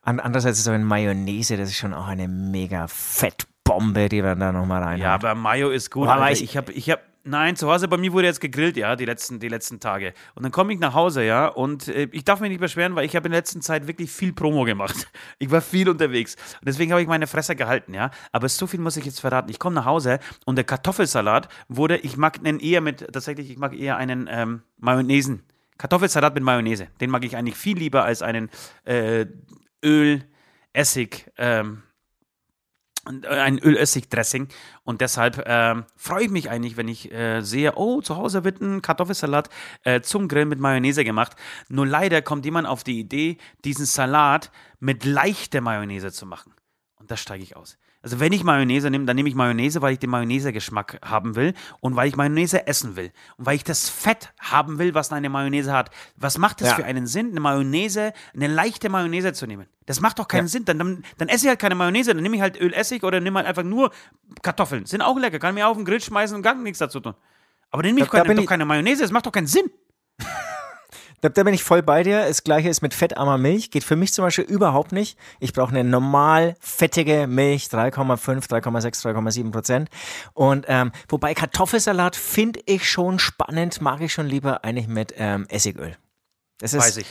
An, andererseits ist so eine Mayonnaise, das ist schon auch eine mega Fettbombe, die man da nochmal rein Ja, aber Mayo ist gut. Aber ich- Ich habe, ich habe, nein, zu Hause bei mir wurde jetzt gegrillt, ja, die letzten, die letzten Tage. Und dann komme ich nach Hause, ja, und äh, ich darf mich nicht beschweren, weil ich habe in der letzten Zeit wirklich viel Promo gemacht. Ich war viel unterwegs. Und deswegen habe ich meine Fresse gehalten, ja. Aber so viel muss ich jetzt verraten. Ich komme nach Hause und der Kartoffelsalat wurde, ich mag einen eher mit, tatsächlich, ich mag eher einen ähm, Mayonnaisen. Kartoffelsalat mit Mayonnaise. Den mag ich eigentlich viel lieber als einen äh, Öl, Essig, ähm, äh, ein Ölessig-Dressing. Und deshalb ähm, freue ich mich eigentlich, wenn ich äh, sehe, oh, zu Hause wird ein Kartoffelsalat äh, zum Grillen mit Mayonnaise gemacht. Nur leider kommt jemand auf die Idee, diesen Salat mit leichter Mayonnaise zu machen. Und da steige ich aus. Also wenn ich Mayonnaise nehme, dann nehme ich Mayonnaise, weil ich den Mayonnaise-Geschmack haben will und weil ich Mayonnaise essen will und weil ich das Fett haben will, was eine Mayonnaise hat. Was macht es Ja. für einen Sinn, eine Mayonnaise, eine leichte Mayonnaise zu nehmen? Das macht doch keinen Ja. Sinn. Dann, dann, dann esse ich halt keine Mayonnaise, dann nehme ich halt Ölessig oder nehme halt einfach nur Kartoffeln. Sind auch lecker, kann mir auf den Grill schmeißen und gar nichts dazu tun. Aber dann nehme ich Da- da keine, bin doch keine Mayonnaise, das macht doch keinen Sinn. Da, da bin ich voll bei dir. Das gleiche ist mit fettarmer Milch. Geht für mich zum Beispiel überhaupt nicht. Ich brauche eine normal fettige Milch, 3,5, 3,6, 3,7 Prozent. Und ähm, wobei Kartoffelsalat finde ich schon spannend, mag ich schon lieber eigentlich mit ähm, Essigöl. Das ist, Weiß ich.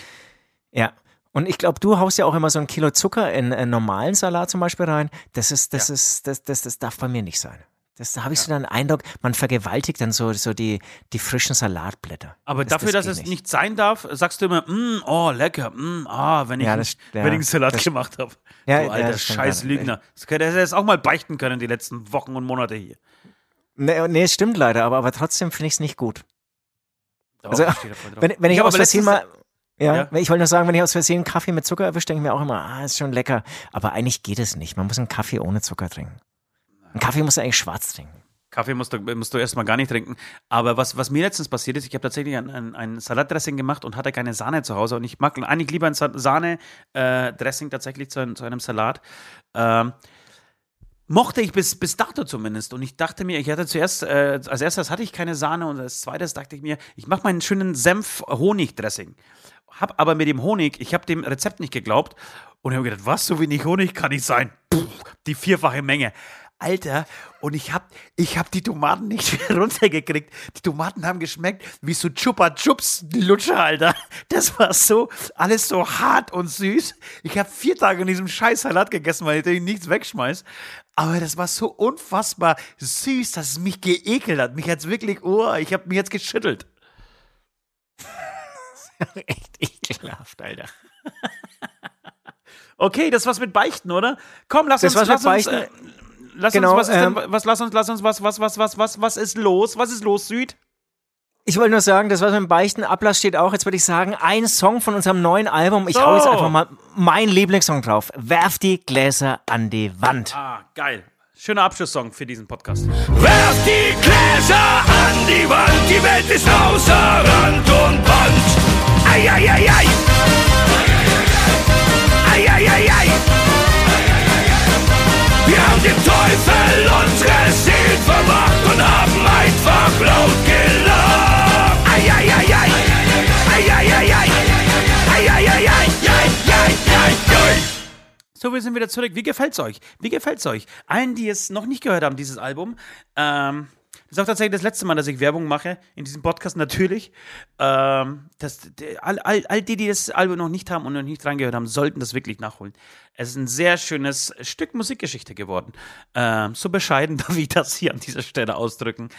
Ja. Und ich glaube, du haust ja auch immer so ein Kilo Zucker in einen normalen Salat zum Beispiel rein. Das ist, das Ja. ist, das, das, das darf bei mir nicht sein. Das, da habe ich so den Eindruck, man vergewaltigt dann so, so die, die frischen Salatblätter. Aber Das- dafür, das dass es nicht sein darf, sagst du immer, mm, oh, lecker, mm, ah, wenn ich, Ja, einen- das- ja, wenn ich einen Salat gemacht habe. Ja, du ja, alter scheiß. Lügner. Das hätte er jetzt auch mal beichten können, die letzten Wochen und Monate hier. Nee, nee, es stimmt leider, aber, aber trotzdem finde ich es nicht gut. Da Also. Wenn, wenn ich, hab aus Versehen mal. Ja, Ja. ich wollte nur sagen, wenn ich aus Versehen Kaffee mit Zucker erwische, denke ich mir auch immer, ah, ist schon lecker. Aber eigentlich geht es nicht. Man muss einen Kaffee ohne Zucker trinken. Einen Kaffee muss er eigentlich schwarz trinken. Kaffee musst du, musst du erstmal gar nicht trinken. Aber was, was mir letztens passiert ist, ich habe tatsächlich ein, ein, ein Salatdressing gemacht und hatte keine Sahne zu Hause. Und ich mag eigentlich lieber ein Sahne-Dressing tatsächlich zu, zu einem Salat. Ähm, mochte ich bis, bis dato zumindest. Und ich dachte mir, ich hatte zuerst, äh, als erstes hatte ich keine Sahne und als zweites dachte ich mir, ich mache meinen schönen Senf-Honig-Dressing. Hab aber mit dem Honig, ich habe dem Rezept nicht geglaubt und habe gedacht, was, so wenig Honig kann nicht sein. Puh, die vierfache Menge. Alter, und ich hab, ich hab die Tomaten nicht mehr runtergekriegt. Die Tomaten haben geschmeckt wie so Chupa Chups Lutscher, Alter. Das war so, alles so hart und süß. Ich habe vier Tage in diesem scheiß Salat gegessen, weil ich natürlich nichts wegschmeiß. Aber das war so unfassbar süß, dass es mich geekelt hat. Mich hat's wirklich, oh, ich habe mich jetzt geschüttelt. Echt ekelhaft, Alter. Okay, das war's mit Beichten, oder? Komm, lass Das uns, lass uns, Beichten. äh, lass Genau, uns, was ist denn, ähm, was, lass uns, lass uns, was, was, was, was, was, was ist los? Was ist los, Süd? Ich wollte nur sagen, das was mit dem Beichten Ablass steht auch. Jetzt würde ich sagen, ein Song von unserem neuen Album. Ich hau jetzt So. einfach mal meinen Lieblingssong drauf. Werf die Gläser an die Wand. Ah, geil. Schöner Abschlusssong für diesen Podcast. Werf die Gläser an die Wand, die Welt ist außer Rand und Band. Ei, ei, ei, ei. Ei, ei, ei, ei. Wir haben dem Teufel unsere Seelen vermacht und haben einfach laut gelacht. Ei, ei. Ei, ei, ei, ei. So, wir sind wieder zurück. Wie gefällt's euch? Wie gefällt's euch? Allen, die es noch nicht gehört haben, dieses Album, ähm, das ist auch tatsächlich das letzte Mal, dass ich Werbung mache in diesem Podcast, natürlich. Ähm, das, all, all, all die, die das Album noch nicht haben und noch nicht reingehört haben, sollten das wirklich nachholen. Es ist ein sehr schönes Stück Musikgeschichte geworden. Ähm, so bescheiden darf ich das hier an dieser Stelle ausdrücken.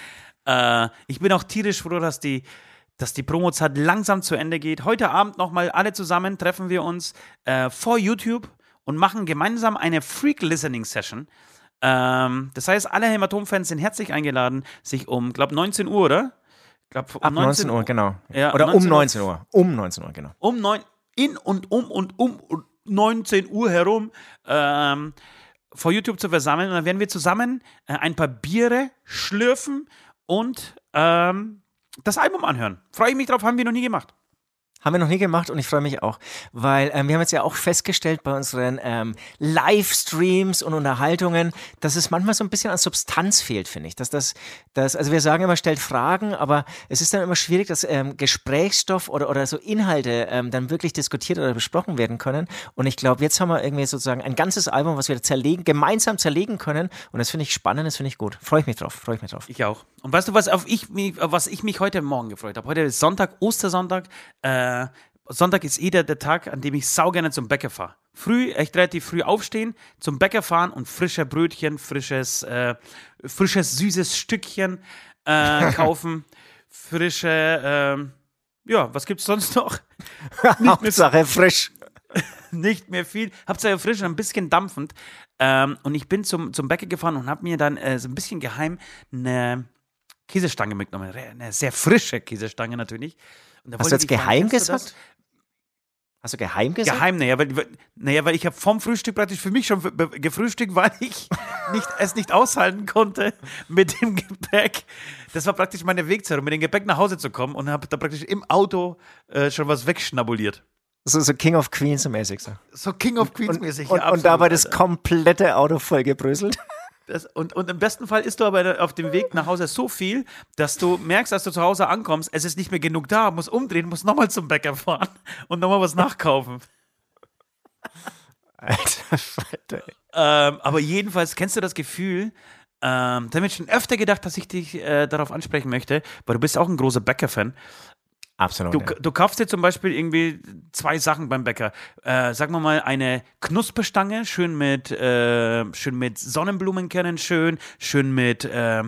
Äh, ich bin auch tierisch froh, dass die dass die Promozeit langsam zu Ende geht. Heute Abend nochmal alle zusammen treffen wir uns äh, vor YouTube und machen gemeinsam eine Freak-Listening-Session. Ähm, das heißt, alle Hämatom-Fans sind herzlich eingeladen, sich um, glaube 19 Uhr, oder? Glaub, um Ab 19 Uhr, genau. Ja, Oder 19 um Uhr. 19 Uhr. Um 19 Uhr, genau. um neun, in und um und um und 19 Uhr herum ähm, vor YouTube zu versammeln. Und dann werden wir zusammen äh, ein paar Biere schlürfen und ähm, das Album anhören. Freue ich mich drauf, haben wir noch nie gemacht. Haben wir noch nie gemacht und ich freue mich auch, weil ähm, wir haben jetzt ja auch festgestellt bei unseren ähm, Livestreams und Unterhaltungen, dass es manchmal so ein bisschen an Substanz fehlt, finde ich. Dass das, das, also wir sagen immer, stellt Fragen, aber es ist dann immer schwierig, dass ähm, Gesprächsstoff oder, oder so Inhalte ähm, dann wirklich diskutiert oder besprochen werden können. Und ich glaube, jetzt haben wir irgendwie sozusagen ein ganzes Album, was wir zerlegen, gemeinsam zerlegen können. Und das finde ich spannend, das finde ich gut. Freue ich mich drauf, freue ich mich drauf. Ich auch. Und weißt du, was, auf ich, was ich mich heute Morgen gefreut habe? Heute ist Sonntag, Ostersonntag. Äh, Sonntag ist eh der, der Tag, an dem ich sau gerne zum Bäcker fahre. Früh, echt relativ früh aufstehen, zum Bäcker fahren und frische Brötchen, frisches, äh, frisches, süßes Stückchen äh, kaufen. Frische, ähm, ja, was gibt's sonst noch? Hauptsache frisch. nicht mehr viel. Hauptsache frisch und ein bisschen dampfend. Ähm, und ich bin zum, zum Bäcker gefahren und habe mir dann äh, so ein bisschen geheim eine Käsestange mitgenommen. Eine sehr frische Käsestange natürlich. Und Hast du jetzt fragen, geheim das? gesagt? Hast du geheim gesagt? Geheim, naja, weil, naja, weil ich habe vom Frühstück praktisch für mich schon gefrühstückt, weil ich nicht, es nicht aushalten konnte mit dem Gepäck. Das war praktisch meine Wegzeit, um mit dem Gepäck nach Hause zu kommen und habe da praktisch im Auto äh, schon was wegschnabuliert. So, so King of Queens mäßig so. So King of Queens Und, mäßig. und, ja, und absolut, dabei das Alter. komplette Auto vollgebröselt. Das, und, und im besten Fall isst du aber auf dem Weg nach Hause so viel, dass du merkst, als du zu Hause ankommst, es ist nicht mehr genug da, musst umdrehen, musst nochmal zum Bäcker fahren und nochmal was nachkaufen. Alter, Falter. Ähm, aber jedenfalls kennst du das Gefühl, ähm, da habe ich schon öfter gedacht, dass ich dich äh, darauf ansprechen möchte, weil du bist auch ein großer Bäcker-Fan. Absolut. Du, ja. du kaufst dir zum Beispiel irgendwie zwei Sachen beim Bäcker. Äh, sagen wir mal eine Knusperstange, schön mit, äh, schön mit Sonnenblumenkernen, schön, schön mit äh,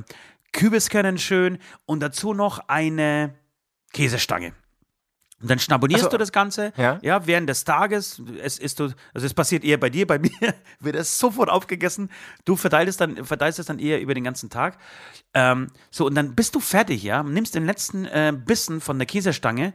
Kürbiskernen, schön und dazu noch eine Käsestange. Und dann schnabonierst Also, du das Ganze, ja. während des Tages, es ist du, also es passiert eher bei dir, bei mir wird es sofort aufgegessen. Du verteilst dann, verteilst es dann eher über den ganzen Tag. Ähm, so, und dann bist du fertig, ja, nimmst den letzten äh, Bissen von der Käsestange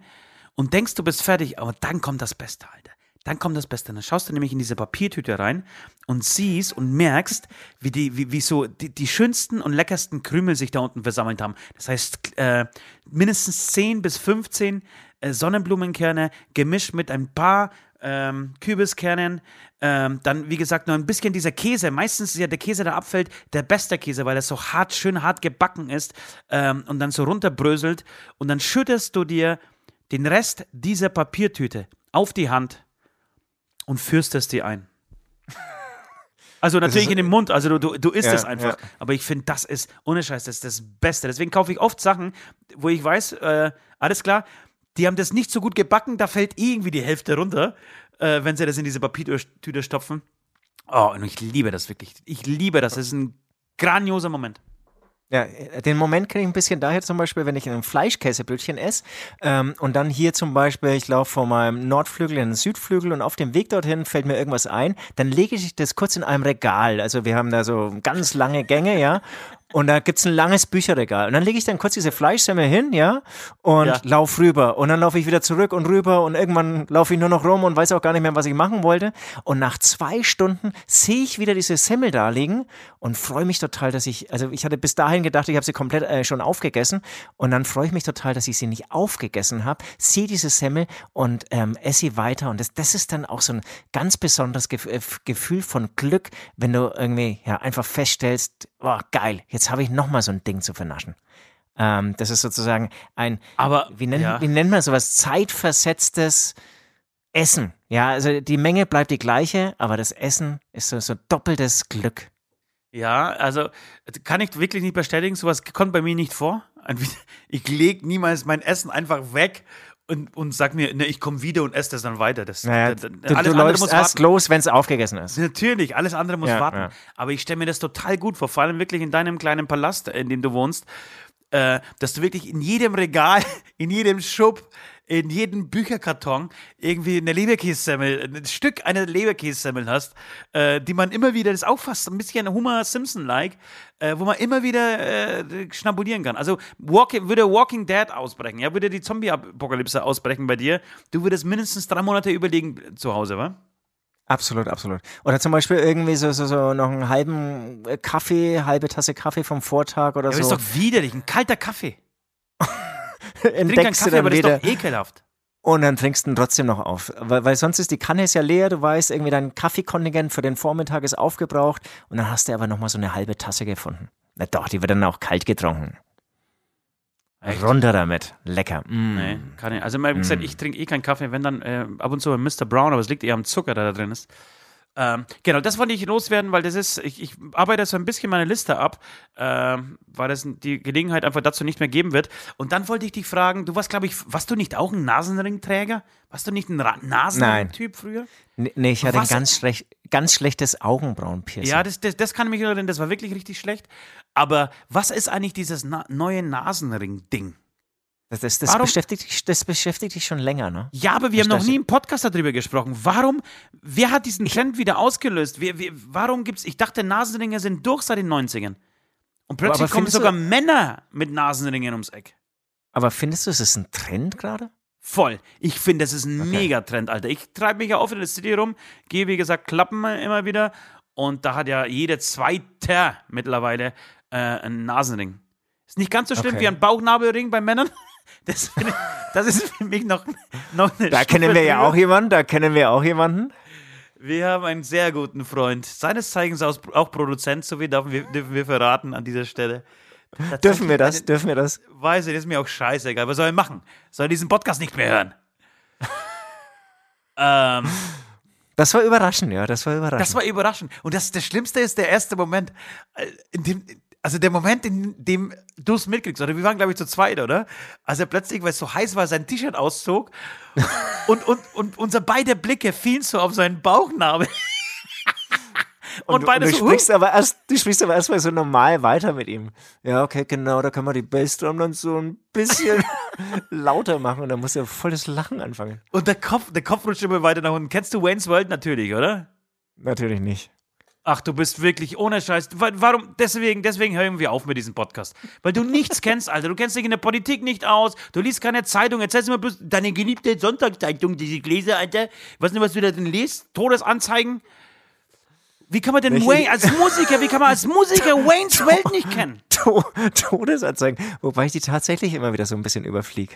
und denkst, du bist fertig, aber dann kommt das Beste, Alter. Dann kommt das Beste. Dann schaust du nämlich in diese Papiertüte rein und siehst und merkst, wie, die, wie, wie so die, die schönsten und leckersten Krümel sich da unten versammelt haben. Das heißt, äh, mindestens 10 bis 15 äh, Sonnenblumenkerne gemischt mit ein paar ähm, Kürbiskernen. Ähm, dann, wie gesagt, nur ein bisschen dieser Käse. Meistens ist ja der Käse, der abfällt, der beste Käse, weil er so hart, schön hart gebacken ist ähm, und dann so runterbröselt. Und dann schüttest du dir den Rest dieser Papiertüte auf die Hand und führst es dir ein. Also natürlich ist- in den Mund, also du, du, du isst Ja, es einfach. ja. Aber ich finde, das ist, ohne Scheiß, das ist das Beste. Deswegen kaufe ich oft Sachen, wo ich weiß, äh, alles klar, die haben das nicht so gut gebacken, da fällt irgendwie die Hälfte runter, äh, wenn sie das in diese Papiertüte stopfen. Oh, und ich liebe das wirklich. Ich liebe das. Das ist ein grandioser Moment. Ja, den Moment kenne ich ein bisschen daher zum Beispiel, wenn ich ein Fleischkäsebrötchen esse ähm, und dann hier zum Beispiel, ich laufe von meinem Nordflügel in den Südflügel und auf dem Weg dorthin fällt mir irgendwas ein, dann lege ich das kurz in einem Regal. Also wir haben da so ganz lange Gänge, ja, und da gibt's ein langes Bücherregal. Und dann lege ich dann kurz diese Fleischsemmel hin, ja, und Ja. lauf rüber. Und dann laufe ich wieder zurück und rüber und irgendwann laufe ich nur noch rum und weiß auch gar nicht mehr, was ich machen wollte. Und nach zwei Stunden sehe ich wieder diese Semmel da liegen und freue mich total, dass ich, also ich hatte bis dahin gedacht, ich habe sie komplett äh, schon aufgegessen. Und dann freue ich mich total, dass ich sie nicht aufgegessen habe, sehe diese Semmel und ähm, esse sie weiter. Und das, das ist dann auch so ein ganz besonderes äh, Gefühl von Glück, wenn du irgendwie ja einfach feststellst, oh, geil, jetzt habe ich nochmal so ein Ding zu vernaschen. Ähm, das ist sozusagen ein, Aber wie nennt, ja. wie nennt man sowas, zeitversetztes Essen. Ja, also die Menge bleibt die gleiche, aber das Essen ist so, so doppeltes Glück. Ja, also kann ich wirklich nicht bestätigen, sowas kommt bei mir nicht vor. Ich lege niemals mein Essen einfach weg und, und sag mir, ne, ich komme wieder und esse das dann weiter. Das, Naja, das- du, alles du läufst erst warten. los, wenn es aufgegessen ist. Natürlich, alles andere muss Ja, warten. ja. Aber ich stelle mir das total gut vor, vor allem wirklich in deinem kleinen Palast, in dem du wohnst, äh, dass du wirklich in jedem Regal, in jedem Schub, in jedem Bücherkarton irgendwie eine Leberkässemmel, ein Stück einer Leberkässemmel hast, äh, die man immer wieder, das ist auch fast ein bisschen Homer Simpson-like, äh, wo man immer wieder äh, schnabulieren kann. Also Walking, würde Walking Dead ausbrechen, ja, würde die Zombie-Apokalypse ausbrechen bei dir, du würdest mindestens drei Monate überlegen zu Hause, wa? Absolut, absolut. Oder zum Beispiel irgendwie so, so, so noch einen halben Kaffee, halbe Tasse Kaffee vom Vortag oder Ja, so. ist doch widerlich, ein kalter Kaffee. Entdeckst du Kaffee, dann aber das ist wieder. doch ekelhaft. Und dann trinkst du ihn trotzdem noch auf. Weil, weil sonst ist die Kanne ist ja leer, du weißt, irgendwie dein Kaffeekontingent für den Vormittag ist aufgebraucht und dann hast du aber nochmal so eine halbe Tasse gefunden. Na doch, die wird dann auch kalt getrunken. Echt? Runter damit. Lecker. Mm. Nee, kann ich. Also, wie gesagt, ich trinke eh keinen Kaffee, wenn dann äh, ab und zu ein Mr. Brown, aber es liegt eher am Zucker, der da drin ist. Ähm, genau, das wollte ich loswerden, weil das ist, ich, ich arbeite so ein bisschen meine Liste ab, ähm, weil das die Gelegenheit einfach dazu nicht mehr geben wird. Und dann wollte ich dich fragen, du warst, glaube ich, warst du nicht auch ein Nasenringträger? Warst du nicht ein Nasenring-Typ früher? Nee, nee, ich hatte Was- ein ganz, schlecht, ganz schlechtes Augenbrauenpiercing. Ja, das, das, das kann ich mich erinnern, das war wirklich richtig schlecht. Aber was ist eigentlich dieses na neue Nasenring-Ding? Das, das, das, beschäftigt dich, das beschäftigt dich schon länger, ne? Ja, aber wir haben noch nie im Podcast darüber gesprochen. Warum, wer hat diesen Trend wieder ausgelöst? Wer, wer, warum gibt's, ich dachte, Nasenringe sind durch seit den 90ern. Und plötzlich kommen findest du- sogar Männer mit Nasenringen ums Eck. Aber findest du, es ist ein Trend gerade? Voll. Ich finde, das ist ein Megatrend, Alter. Ich treibe mich ja oft in der City rum, gehe, wie gesagt, Klappen immer wieder. Und da hat ja jeder Zweite mittlerweile äh, einen Nasenring. Ist nicht ganz so schlimm Okay. wie ein Bauchnabelring bei Männern. Das, ich- das ist für mich noch, noch eine Da kennen Stufe wir ja auch jemanden, da kennen wir auch jemanden. Wir haben einen sehr guten Freund, seines Zeigens aus, auch Produzent, so wie dürfen wir, dürfen wir verraten an dieser Stelle. Dürfen wir das? Dürfen wir das? Weiß ich, das ist mir auch scheißegal. Was soll er machen? Soll er diesen Podcast nicht mehr hören? ähm, Das war überraschend, ja, das war überraschend. das war überraschend. Und das, das Schlimmste ist der erste Moment, äh, in dem, also der Moment, in dem du es mitkriegst, oder wir waren, glaube ich, zu zweit, oder? Als er plötzlich, weil es so heiß war, sein T-Shirt auszog und, und, und unsere beide Blicke fielen so auf seinen Bauchnabel. Und, du, beide du so, sprichst aber erst, du sprichst aber erstmal so normal weiter mit ihm. Ja, okay, genau, da kann man die Bassdrum dann so ein bisschen lauter machen und dann muss er voll das Lachen anfangen. Und der Kopf, der Kopf rutscht immer weiter nach unten. Kennst du Wayne's World natürlich, oder? Natürlich nicht. Ach, du bist wirklich ohne Scheiß. Wa- Warum? Deswegen, deswegen hören wir auf mit diesem Podcast. Weil du nichts kennst, Alter. Du kennst dich in der Politik nicht aus. Du liest keine Zeitung. Erzählst immer bloß deine geliebte Sonntagszeitung, die ich lese, Alter. Weißt du, was du da drin liest? Todesanzeigen? Wie kann man denn Welche- Wayne als Musiker, wie kann man als Musiker Wayne's Welt nicht kennen? To Todesanzeigen. Wobei ich die tatsächlich immer wieder so ein bisschen überfliege.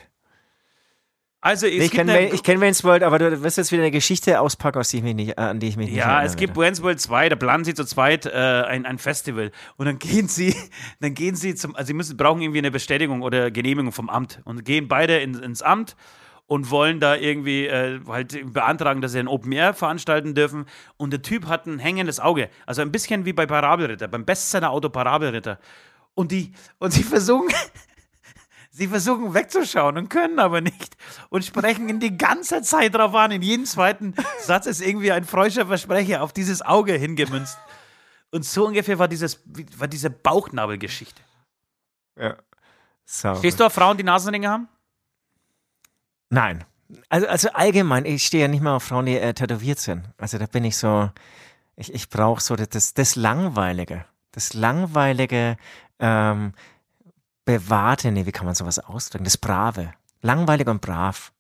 Also, Nee, ich kenne ich kenn Wayne's World, aber du wirst jetzt wieder eine Geschichte auspacken, aus die ich mich nicht, äh, an die ich mich nicht Ja, es gibt werde. Wayne's World 2, da planen sie zu zweit äh, ein, ein Festival. Und dann gehen sie, dann gehen sie zum, also sie müssen, brauchen irgendwie eine Bestätigung oder Genehmigung vom Amt. Und gehen beide in, ins Amt und wollen da irgendwie äh, halt beantragen, dass sie ein Open Air veranstalten dürfen. Und der Typ hat ein hängendes Auge. Also ein bisschen wie bei Parabelritter, beim Bestseller-Auto Parabelritter. Und die, und sie versuchen, sie versuchen wegzuschauen und können aber nicht. Und sprechen ihn die ganze Zeit drauf an. In jedem zweiten Satz ist irgendwie ein freuscher Versprecher auf dieses Auge hingemünzt. Und so ungefähr war, dieses, war diese Bauchnabelgeschichte. Ja. Stehst du auf Frauen, die Nasenringe haben? Nein. Also, also allgemein, ich stehe ja nicht mal auf Frauen, die äh, tätowiert sind. Also da bin ich so, ich, ich brauche so das, das Langweilige. Das Langweilige, ähm, Bewahrte, nee, wie kann man sowas ausdrücken? Das Brave. Langweilig und brav.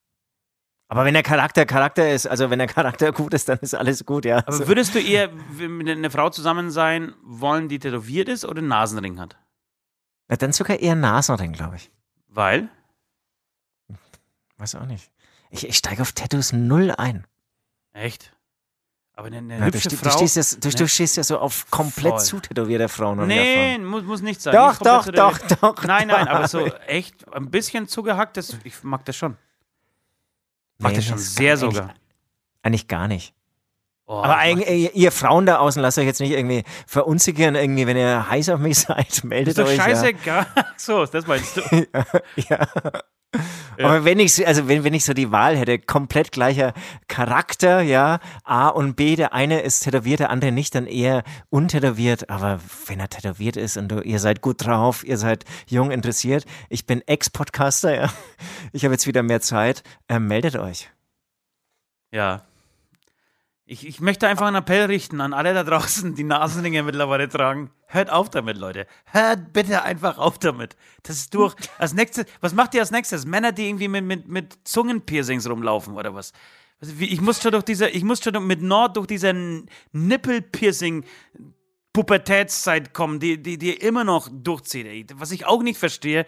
Aber wenn der Charakter Charakter ist, also wenn der Charakter gut ist, dann ist alles gut, ja. Aber würdest du eher mit einer Frau zusammen sein wollen, die tätowiert ist oder einen Nasenring hat? na, dann sogar eher Nasenring, glaube ich. Weil? Weiß auch nicht. Ich, ich steige auf Tattoos null ein. Echt? Aber eine, eine Ja, du, hübsche ste- Frau. du, stehst ja, du, Ne? du stehst ja so auf komplett Voll. zutätowierte Frauen und nee, muss, muss nicht sein. Doch, Nicht doch, doch, doch. Nein, nein, aber doch. so echt ein bisschen zugehackt, das, ich mag das schon. Mag Nee, das schon das sehr sogar. Eigentlich gar nicht. Oh, Aber eigentlich, ihr, Frauen da außen, lasst euch jetzt nicht irgendwie verunsichern, irgendwie, wenn ihr heiß auf mich seid, meldet ist doch euch. scheißegal. So, das meinst du. Ja. ja. Aber wenn ich, also wenn, wenn ich so die Wahl hätte, komplett gleicher Charakter, ja, A und B, der eine ist tätowiert, der andere nicht, dann eher untätowiert. Aber wenn er tätowiert ist und du, ihr seid gut drauf, ihr seid jung interessiert, ich bin Ex-Podcaster, ja, ich habe jetzt wieder mehr Zeit, äh, meldet euch. Ja. Ich, ich möchte einfach einen Appell richten an alle da draußen, die Nasenringe mittlerweile tragen. Hört auf damit, Leute. Hört bitte einfach auf damit. Das ist durch. Als nächstes, was macht ihr als nächstes? Männer, die irgendwie mit, mit, mit Zungenpiercings rumlaufen oder was? Also Ich muss schon durch diese, ich muss schon mit Nord durch diese Nippelpiercing Pubertätszeit kommen, die, die, die immer noch durchzieht. Was ich auch nicht verstehe.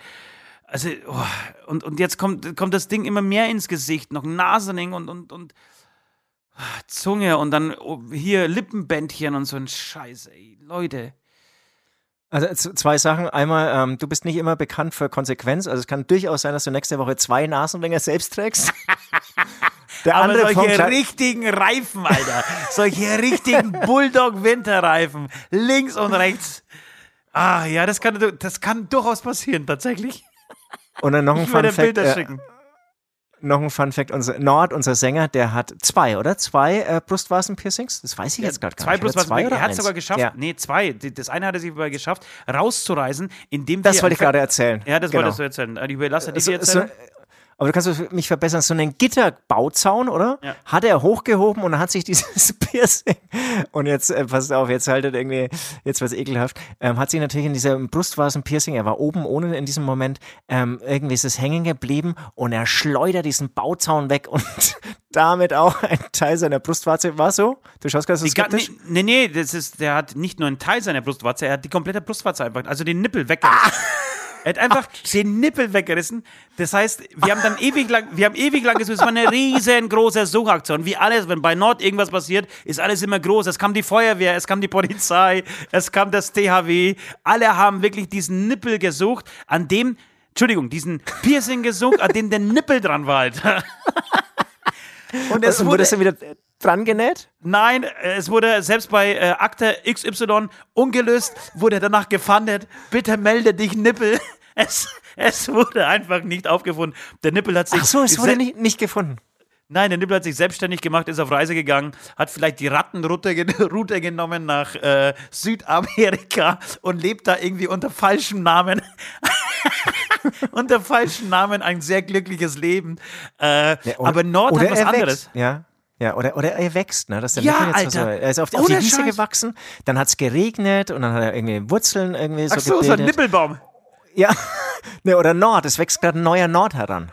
Also, oh, und, und jetzt kommt, kommt das Ding immer mehr ins Gesicht, noch Nasenring und, und, und Zunge und dann oh, hier Lippenbändchen und so ein Scheiß, ey. Leute. Also zwei Sachen. Einmal, ähm, du bist nicht immer bekannt für Konsequenz. Also es kann durchaus sein, dass du nächste Woche zwei Nasenringer selbst trägst. Der Aber andere solche Punkt, richtigen Reifen, Alter. solche richtigen Bulldog-Winterreifen. Links und rechts. Ah, ja, das kann, das kann durchaus passieren, tatsächlich. und dann noch ein Fun Fact. Bilder Äh, schicken. Noch ein Fun Fact. Unser Nord, unser Sänger, der hat zwei, oder? Zwei äh, Brustwarzen-Piercings? Das weiß ich jetzt gerade gar Zwei nicht. was. zwei oder Er hat eins? sogar geschafft. Ja, Nee, zwei. Das eine hat er sich aber geschafft, rauszureisen, indem das wir wollte ich gerade erzählen. Ja, das genau. wolltest du erzählen. Ich überlasse dir so, die so, erzählen. Aber du kannst mich verbessern, so einen Gitterbauzaun, oder? Ja. Hat er hochgehoben und hat sich dieses Piercing, und jetzt, äh, passt auf, jetzt haltet irgendwie, jetzt was ekelhaft, ähm, hat sich natürlich in diesem Brustwarzen-Piercing, er war oben ohne in diesem Moment, ähm, irgendwie ist es hängen geblieben und er schleudert diesen Bauzaun weg und damit auch ein Teil seiner Brustwarze. War so? Du schaust gerade so skeptisch? nee, nee, nee, das ist, der hat nicht nur einen Teil seiner Brustwarze, er hat die komplette Brustwarze einfach, also den Nippel weggerissen. Er hat einfach den Nippel weggerissen. Das heißt, wir haben dann ewig lang, wir haben ewig lang gesucht. Es war eine riesengroße Suchaktion. Wie alles, wenn bei Nord irgendwas passiert, ist alles immer groß. Es kam die Feuerwehr, es kam die Polizei, es kam das THW. Alle haben wirklich diesen Nippel gesucht, an dem, Entschuldigung, diesen Piercing gesucht, an dem der Nippel dran war, Alter. Und es wurde, wurde dann wieder dran genäht? Nein, äh, es wurde selbst bei äh, Akte XY ungelöst, wurde danach gefahndet. Bitte melde dich, Nippel. Es, es wurde einfach nicht aufgefunden. Der Nippel hat sich. Ach so, es wurde nicht, nicht gefunden. Nein, der Nippel hat sich selbstständig gemacht, ist auf Reise gegangen, hat vielleicht die Rattenroute Route genommen nach äh, Südamerika und lebt da irgendwie unter falschem Namen. unter falschem Namen ein sehr glückliches Leben. Äh, Ja, oder- aber Nord hat was er anderes. Wächst, ja. Ja, oder, oder er wächst, ne? Dass der Ja, jetzt so, Alter. er ist auf, die- auf Ohne die Wiese Scheiß. gewachsen, dann hat es geregnet und dann hat er irgendwie Wurzeln irgendwie so Ach so, so ein gebildet. Nippelbaum. Ja, ne, oder Nord, es wächst gerade ein neuer Nord heran.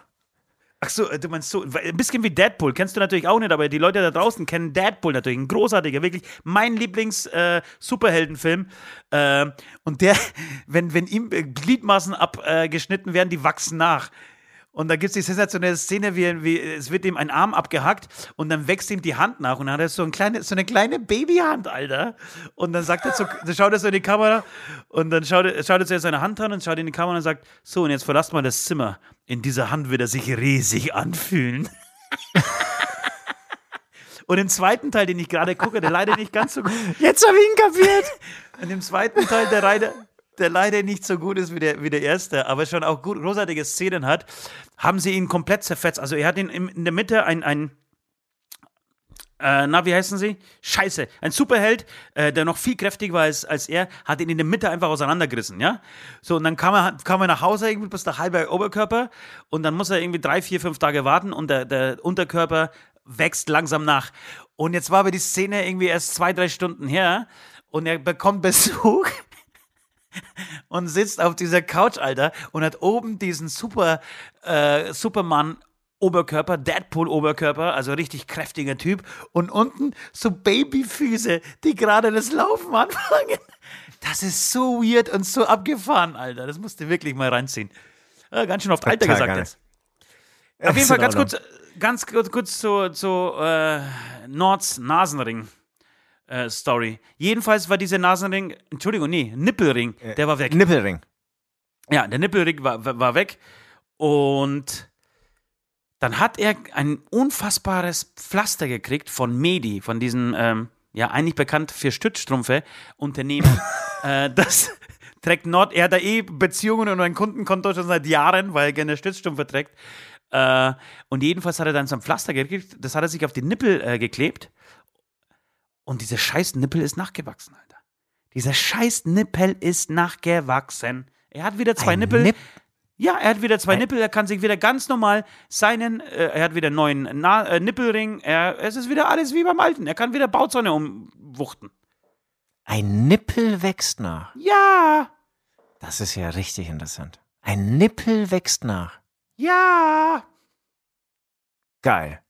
Ach so, äh, du meinst so, ein bisschen wie Deadpool, kennst du natürlich auch nicht, aber die Leute da draußen kennen Deadpool natürlich, ein großartiger, wirklich mein Lieblings-Superheldenfilm. Äh, und der, wenn, wenn ihm äh, Gliedmaßen abgeschnitten werden, die wachsen nach. Und da gibt es die sensationelle Szene, wie, wie es wird ihm ein Arm abgehackt und dann wächst ihm die Hand nach und dann hat er so, ein kleine, so eine kleine Babyhand, Alter. Und dann sagt er so, dann schaut er so in die Kamera und dann schaut er, schaut er zuerst seine Hand an und schaut in die Kamera und sagt, so und jetzt verlasst mal das Zimmer. In dieser Hand wird er sich riesig anfühlen. Und im zweiten Teil, den ich gerade gucke, der leider nicht ganz so gut Jetzt habe ich ihn kapiert. und im zweiten Teil, der leider, der leider nicht so gut ist wie der, wie der erste, aber schon auch gut, großartige Szenen hat, haben sie ihn komplett zerfetzt. Also er hat ihn in der Mitte ein, ein äh, na, wie heißen sie? Scheiße. Ein Superheld, äh, der noch viel kräftiger war als, als er, hat ihn in der Mitte einfach auseinandergerissen, ja? So, und dann kam er, kam er nach Hause irgendwie bis der halbe Oberkörper und dann muss er irgendwie drei, vier, fünf Tage warten und der, der Unterkörper wächst langsam nach. Und jetzt war aber die Szene irgendwie erst zwei, drei Stunden her und er bekommt Besuch und sitzt auf dieser Couch, Alter, und hat oben diesen Super, äh, Superman Oberkörper, Deadpool-Oberkörper, also richtig kräftiger Typ. Und unten so Babyfüße, die gerade das Laufen anfangen. Das ist so weird und so abgefahren, Alter. Das musst du wirklich mal reinziehen. Ja, ganz schön oft Alter gesagt geil. jetzt. Auf jeden Fall ganz kurz, ganz kurz, kurz zu, zu äh, Nords Nasenring. Äh, Story. Jedenfalls war dieser Nasenring, Entschuldigung, nee, Nippelring, der war weg. Nippelring. Ja, der Nippelring war, war weg. Und dann hat er ein unfassbares Pflaster gekriegt von Medi, von diesem, ähm, ja, eigentlich bekannt für Stützstrümpfe Unternehmen. äh, das trägt Nord, er hat da eh Beziehungen und ein Kundenkonto schon seit Jahren, weil er gerne Stützstrümpfe trägt. Äh, und jedenfalls hat er dann so ein Pflaster gekriegt, das hat er sich auf die Nippel äh, geklebt. Und dieser scheiß Nippel ist nachgewachsen, Alter. Dieser scheiß Nippel ist nachgewachsen. Er hat wieder zwei Ein Nippel. Nipp- Ja, er hat wieder zwei Ein- Nippel, er kann sich wieder ganz normal seinen, äh, er hat wieder einen neuen Na äh, Nippelring, er, es ist wieder alles wie beim Alten, er kann wieder Bauzäune umwuchten. Ein Nippel wächst nach. Ja, Das ist ja richtig interessant. Ein Nippel wächst nach. ja. Geil.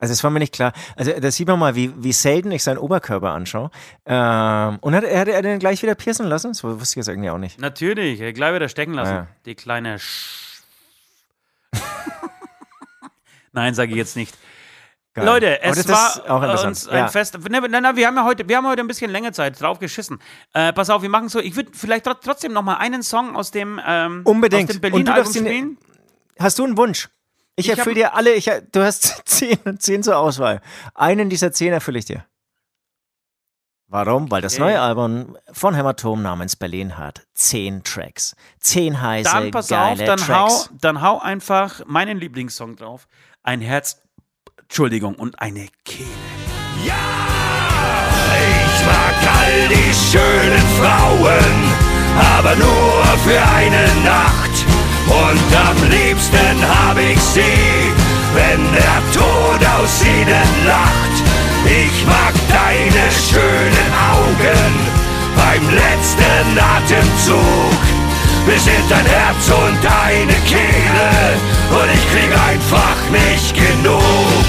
Also es war mir nicht klar. Also da sieht man mal, wie, wie selten ich seinen Oberkörper anschaue. Ähm, und hat, er- hat er den gleich wieder piercen lassen? Das wusste ich jetzt irgendwie auch nicht. Natürlich, er gleich wieder stecken lassen, Ja. die kleine Sch Nein, sage ich jetzt nicht. Geil. Leute, es das war ist auch uns ein ja. Fest. Ne, ne, ne, wir haben ja heute, wir haben heute ein bisschen länger Zeit drauf geschissen. Äh, pass auf, wir machen so. Ich würde vielleicht tro- trotzdem noch mal einen Song aus dem ähm, Unbedingt. aus dem darfst ihn- spielen. Hast du einen Wunsch? Ich, erfülle dir alle, ich, du hast zehn, zehn zur Auswahl. Einen dieser zehn erfülle ich dir. Warum? Weil das Okay. neue Album von Hämatom namens Berlin hat zehn Tracks. Zehn heiße, Dann pass geile auf, dann Tracks. hau, dann hau einfach meinen Lieblingssong drauf. Ein Herz, Entschuldigung, und eine Kehle. Ja, ich mag all die schönen Frauen, aber nur für eine Nacht. Und am liebsten hab ich sie, wenn der Tod aus ihnen lacht. Ich mag deine schönen Augen beim letzten Atemzug. Wir sind dein Herz und deine Kehle und ich krieg einfach nicht genug.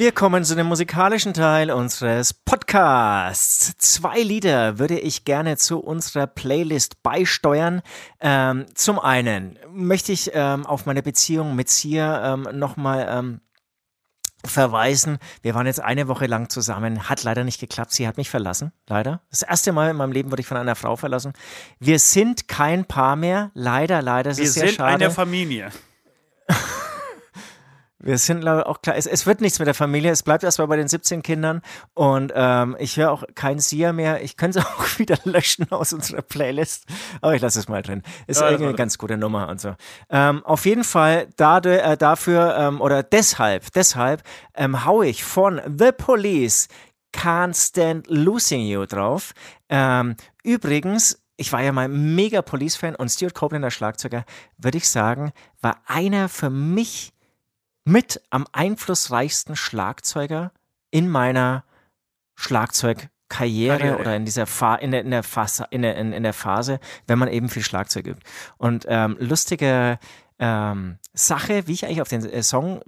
Wir kommen zu dem musikalischen Teil unseres Podcasts. Zwei Lieder würde ich gerne zu unserer Playlist beisteuern. Ähm, zum einen möchte ich ähm, auf meine Beziehung mit Sia ähm, nochmal ähm, verweisen. Wir waren jetzt eine Woche lang zusammen, hat leider nicht geklappt. Sie hat mich verlassen, leider. Das erste Mal in meinem Leben wurde ich von einer Frau verlassen. Wir sind kein Paar mehr, leider, leider. Es Wir ist sehr sind schade. eine Familie. Wir sind glaube ich, auch klar, es, es wird nichts mit der Familie, es bleibt erstmal bei den 17 Kindern und ähm, ich höre auch kein Sia mehr. Ich könnte es auch wieder löschen aus unserer Playlist, aber ich lasse es mal drin. Ist Ja, irgendwie eine ganz gute Nummer und so. Ähm, auf jeden Fall dadurch, äh, dafür ähm, oder deshalb, deshalb ähm, hau ich von The Police Can't Stand Losing You drauf. Ähm, übrigens, ich war ja mal mega Police-Fan und Stuart Copeland, der Schlagzeuger, würde ich sagen, war einer für mich mit am einflussreichsten Schlagzeuger in meiner Schlagzeugkarriere Karriere. oder in dieser Fa in der, in, der Phase, in, der, in, in der Phase, wenn man eben viel Schlagzeug übt. Und ähm, lustige ähm, Sache, wie ich eigentlich auf den äh, Song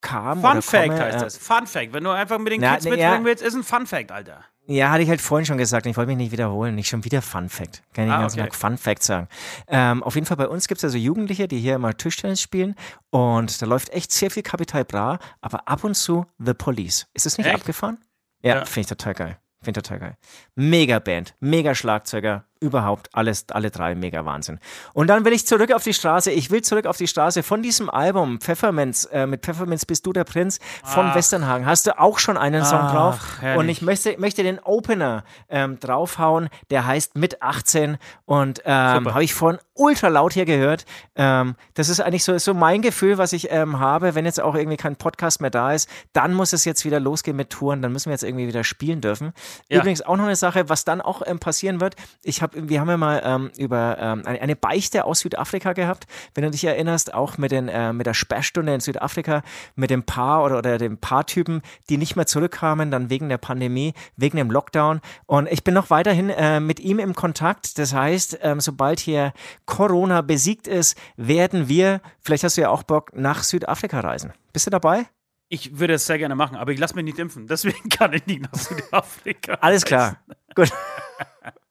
kam. Fun Fact komme, heißt äh, das. Fun Fact. Wenn du einfach mit den Na, Kids ne, mitbringen ja. willst, ist ein Fun Fact, Alter. Ja, hatte ich halt vorhin schon gesagt. Ich wollte mich nicht wiederholen. Nicht schon wieder Fun Fact. Kann ich Ah, den ganzen okay. Tag Fun Fact sagen. Ähm, auf jeden Fall bei uns gibt es also Jugendliche, die hier immer Tischtennis spielen. Und da läuft echt sehr viel Kapital Bra, aber ab und zu The Police. Ist das nicht Echt? abgefahren? Ja, Ja. finde ich total geil. Finde ich total geil. Mega Band, mega Schlagzeuger, überhaupt alles, alle drei mega Wahnsinn. Und dann will ich zurück auf die Straße. Ich will zurück auf die Straße von diesem Album Pfefferminz, äh, mit Pfefferminz bist du der Prinz von Ach. Westernhagen. Hast du auch schon einen Song Ach, drauf? herrlich. Und ich möchte, möchte den Opener ähm, draufhauen, der heißt Mit 18 und ähm, habe ich vorhin ultra laut hier gehört. Ähm, das ist eigentlich so, so mein Gefühl, was ich ähm, habe, wenn jetzt auch irgendwie kein Podcast mehr da ist, dann muss es jetzt wieder losgehen mit Touren, dann müssen wir jetzt irgendwie wieder spielen dürfen. Ja. Übrigens auch noch eine Sache, was dann auch ähm, passieren wird. Ich habe, wir haben ja mal ähm, über ähm, eine, eine Beichte aus Südafrika gehabt, wenn du dich erinnerst, auch mit den äh, mit der Sperrstunde in Südafrika, mit dem Paar oder, oder dem Paartypen, die nicht mehr zurückkamen, dann wegen der Pandemie, wegen dem Lockdown. Und ich bin noch weiterhin äh, mit ihm im Kontakt. Das heißt, ähm, sobald hier Corona besiegt ist, werden wir, vielleicht hast du ja auch Bock, nach Südafrika reisen. Bist du dabei? Ich würde es sehr gerne machen, aber ich lasse mich nicht impfen. Deswegen kann ich nicht nach Südafrika. Alles klar. Gut.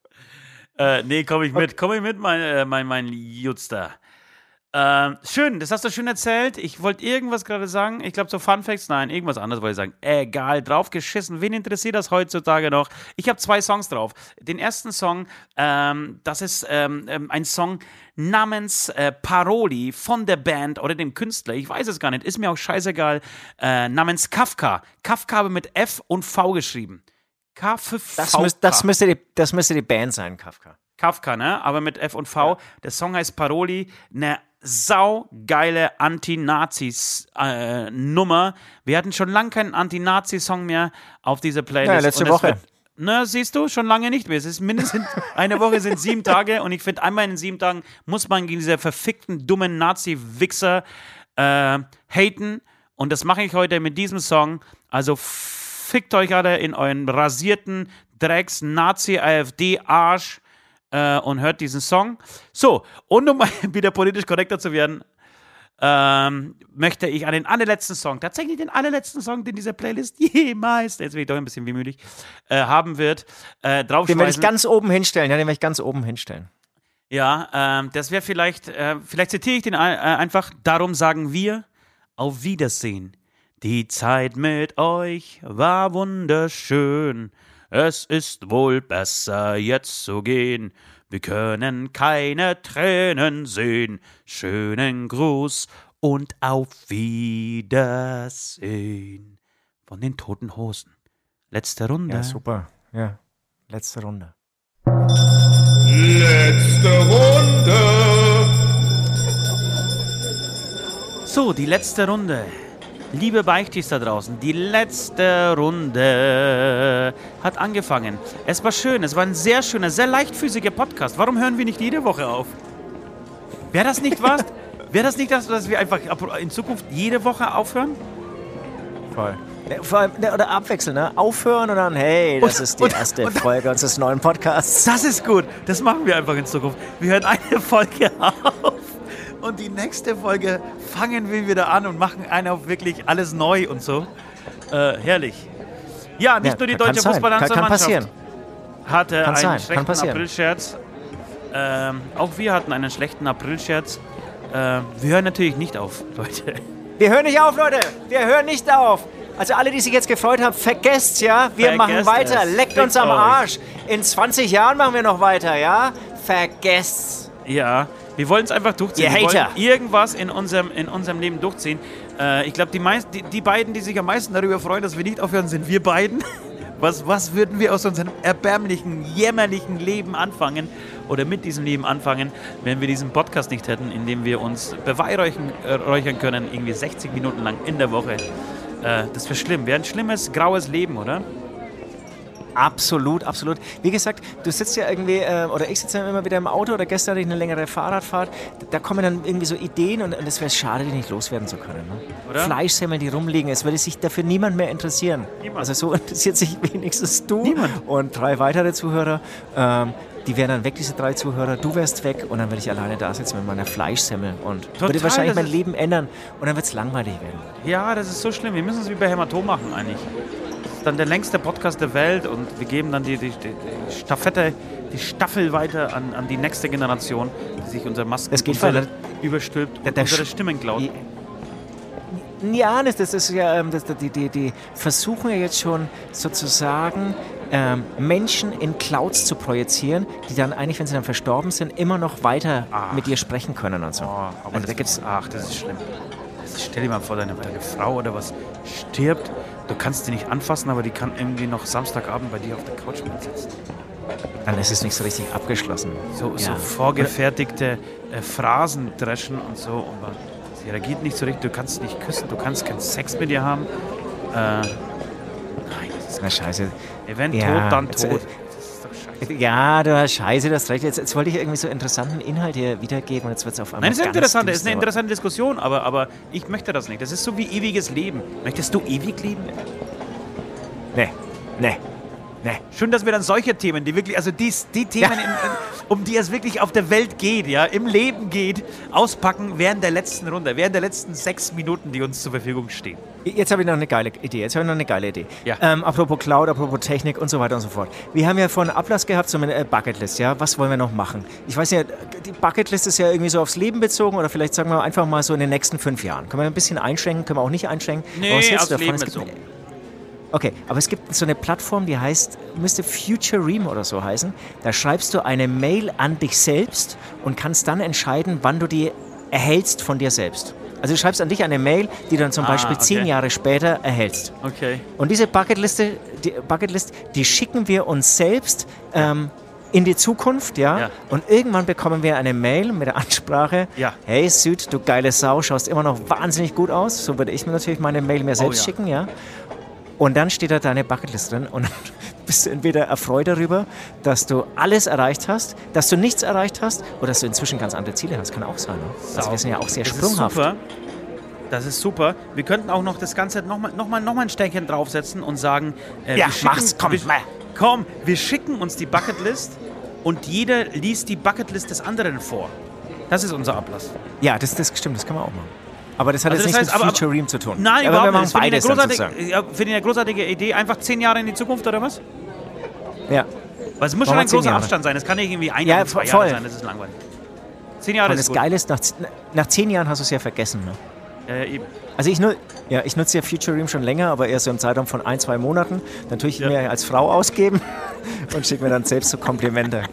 Äh, nee, komme ich mit. Komme ich mit, mein, äh, mein, mein Jutster. Ähm, schön, das hast du schön erzählt. Ich wollte irgendwas gerade sagen. Ich glaube, so Fun Facts, nein, irgendwas anderes wollte ich sagen. Egal, draufgeschissen. Wen interessiert das heutzutage noch? Ich habe zwei Songs drauf. Den ersten Song, ähm, das ist ähm, ähm, ein Song namens äh, Paroli von der Band oder dem Künstler. Ich weiß es gar nicht, ist mir auch scheißegal. Äh, namens Kafka. Kafka habe mit F und V geschrieben. K für Das, V. müß, das, müsste die, das müsste die Band sein, Kafka. Kafka, ne? Aber mit F und V. Der Song heißt Paroli. Eine saugeile Anti-Nazis-Nummer. Wir hatten schon lange keinen Anti-Nazi-Song mehr auf dieser Playlist. Ja, letzte Woche. Wird, ne, siehst du, schon lange nicht mehr. Es ist mindestens eine Woche sind sieben Tage und ich finde, einmal in sieben Tagen muss man gegen diese verfickten, dummen Nazi-Wichser äh, haten. Und das mache ich heute mit diesem Song. Also fickt euch alle in euren rasierten Drecks, Nazi, AfD, Arsch äh, und hört diesen Song. So, und um wieder politisch korrekter zu werden, ähm, möchte ich an den allerletzten Song, tatsächlich den allerletzten Song, den diese Playlist jemals, jetzt bin ich doch ein bisschen wehmütig, äh, haben wird, äh, Den werde ich ganz oben hinstellen. Ja, den werde ich ganz oben hinstellen. Ja, ähm, das wäre vielleicht, äh, vielleicht zitiere ich den äh, einfach, darum sagen wir, auf Wiedersehen. Die Zeit mit euch war wunderschön. Es ist wohl besser jetzt zu gehen. Wir können keine Tränen sehen. Schönen Gruß und auf Wiedersehen. Von den toten Hosen. Letzte Runde. Ja, super. Ja, letzte Runde. Letzte Runde. So, die letzte Runde. Liebe Beichtis da draußen, die letzte Runde hat angefangen. Es war schön, es war ein sehr schöner, sehr leichtfüßiger Podcast. Warum hören wir nicht jede Woche auf? Wäre das nicht was? Wäre das nicht das, dass wir einfach in Zukunft jede Woche aufhören? Voll. Ne, Vor allem, ne, oder abwechseln, ne? Aufhören und dann, hey, das Und- ist die und- erste und- Folge unseres neuen Podcasts. Das ist gut. Das machen wir einfach in Zukunft. Wir hören eine Folge auf und die nächste Folge fangen wir wieder an und machen eine auf wirklich alles neu und so. Äh, herrlich. Ja, nicht Ja, nur die deutsche Fußballnationalmannschaft passieren. hatte Kann einen sein, schlechten. Aprilscherz. Ähm, auch wir hatten einen schlechten Aprilscherz. Äh, wir hören natürlich nicht auf, Leute. Wir hören nicht auf, Leute. Wir hören nicht auf. Also alle, die sich jetzt gefreut haben, vergesst, ja? Wir Vergesst machen weiter. es. Leckt uns Fickt am euch. Arsch. In 20 Jahren machen wir noch weiter, ja? Vergesst's. Ja, wir wollen es einfach durchziehen. Ihr wir wollen Hater. irgendwas in unserem, in unserem Leben durchziehen. Äh, ich glaube, die, die, die beiden, die sich am meisten darüber freuen, dass wir nicht aufhören, sind wir beiden. Was, was würden wir aus unserem erbärmlichen, jämmerlichen Leben anfangen oder mit diesem Leben anfangen, wenn wir diesen Podcast nicht hätten, in dem wir uns beweihräuchern äh, können, irgendwie 60 Minuten lang in der Woche. Äh, das wäre schlimm. Wäre ein schlimmes, graues Leben, oder? Absolut, absolut. Wie gesagt, du sitzt ja irgendwie, äh, oder ich sitze ja immer wieder im Auto oder gestern hatte ich eine längere Fahrradfahrt. Da kommen dann irgendwie so Ideen und, und es wäre schade, die nicht loswerden zu können. Ne? Oder? Fleischsemmeln, die rumliegen, es würde sich dafür niemand mehr interessieren. Niemand. Also so interessiert sich wenigstens du Niemand. und drei weitere Zuhörer. Ähm, die wären dann weg, diese drei Zuhörer. Du wärst weg und dann würde ich alleine da sitzen mit meiner Fleischsemmel und Total, würde wahrscheinlich mein Leben ändern und dann wird es langweilig werden. Ja, das ist so schlimm. Wir müssen es wie bei Hämatom machen eigentlich. Das ist dann der längste Podcast der Welt und wir geben dann die, die, die, Staffette, die Staffel weiter an, an die nächste Generation, die sich unser Masken Das geht unsere voll, überstülpt Der- und der unsere Sch- Stimmen klaut. Ja, das, das ist ja, ähm, das, die, die, die versuchen ja jetzt schon sozusagen ähm, Menschen in Clouds zu projizieren, die dann eigentlich, wenn sie dann verstorben sind, immer noch weiter mit dir sprechen können und so. Oh, aber also da das, gibt's, ach, das ist schlimm. Das ist, stell dir mal vor, deine, deine Frau oder was stirbt. Du kannst die nicht anfassen, aber die kann irgendwie noch Samstagabend bei dir auf der Couch sitzen. dann ist es nicht so richtig abgeschlossen. So, so Ja. vorgefertigte äh, Phrasen dreschen und so. Aber sie reagiert nicht so richtig. Du kannst nicht küssen, du kannst keinen Sex mit ihr haben. Äh, nein, das ist Na scheiße. Wenn Ja, tot, dann jetzt, äh, tot. Scheiße. Ja, du hast scheiße, das recht. Jetzt, jetzt wollte ich irgendwie so interessanten Inhalt hier wiedergeben und jetzt wird es auf einmal. Nein, das ist interessant, das ist eine düster. interessante Diskussion, aber, aber ich möchte das nicht. Das ist so wie ewiges Leben. Möchtest du ewig leben? Nee, nee, nee. Schön, dass wir dann solche Themen, die wirklich, also die, die Themen, in, in, um die es wirklich auf der Welt geht, ja, im Leben geht, auspacken während der letzten Runde, während der letzten sechs Minuten, die uns zur Verfügung stehen. Jetzt habe ich noch eine geile Idee. Jetzt habe ich noch eine geile Idee. Ja. Ähm, apropos Cloud, apropos Technik und so weiter und so fort. Wir haben ja vorhin Ablass gehabt, eine äh, Bucketlist, ja. Was wollen wir noch machen? Ich weiß ja, die Bucketlist ist ja irgendwie so aufs Leben bezogen oder vielleicht sagen wir einfach mal so in den nächsten fünf Jahren. Können wir ein bisschen einschränken, können wir auch nicht einschränken. Nee, aufs? Leben bezogen. Okay, aber es gibt so eine Plattform, die heißt, müsste Future Ream oder so heißen. Da schreibst du eine Mail an dich selbst und kannst dann entscheiden, wann du die erhältst von dir selbst. Also du schreibst an dich eine Mail, die du dann zum Ah, Beispiel zehn okay. Jahre später erhältst. Okay. Und diese Bucketliste, die Bucketlist, die schicken wir uns selbst ähm, in die Zukunft, ja? Ja. Und irgendwann bekommen wir eine Mail mit der Ansprache: Ja. Hey Süd, du geile Sau, schaust immer noch wahnsinnig gut aus. So würde ich mir natürlich meine Mail mir selbst Oh ja. schicken, ja. Und dann steht da deine Bucketlist drin und bist du entweder erfreut darüber, dass du alles erreicht hast, dass du nichts erreicht hast oder dass du inzwischen ganz andere Ziele hast. Kann auch sein. Ne? Also wir sind ja auch sehr das sprunghaft. Ist super. Das ist super. Wir könnten auch noch das Ganze nochmal noch mal, noch mal ein Sternchen draufsetzen und sagen, äh, Ja, schicken- mach's, komm, wir, mal. komm, wir schicken uns die Bucketlist und jeder liest die Bucketlist des anderen vor. Das ist unser Ablass. Ja, das, das stimmt, das kann man auch machen. Aber das hat Also jetzt das nichts heißt, mit Future Ream zu tun. Nein, aber überhaupt nicht. Finde beides ich, dann eine großartige, ja, finde ich eine großartige Idee. Einfach zehn Jahre in die Zukunft oder was? Ja. Weil es muss Machen schon ein großer Jahre. Abstand sein. Es kann nicht irgendwie ein Ja, Jahr, zwei voll. Jahre sein. Das ist langweilig. Zehn Jahre Und ist das gut. Geile ist, nach, nach zehn Jahren hast du es ja vergessen. Ne? Ja, ja, eben. Also ich, nu, ja, ich nutze ja Future Ream schon länger, aber eher so im Zeitraum von ein, zwei Monaten. Dann tue ich Ja. mir als Frau ausgeben und schicke mir dann selbst so Komplimente.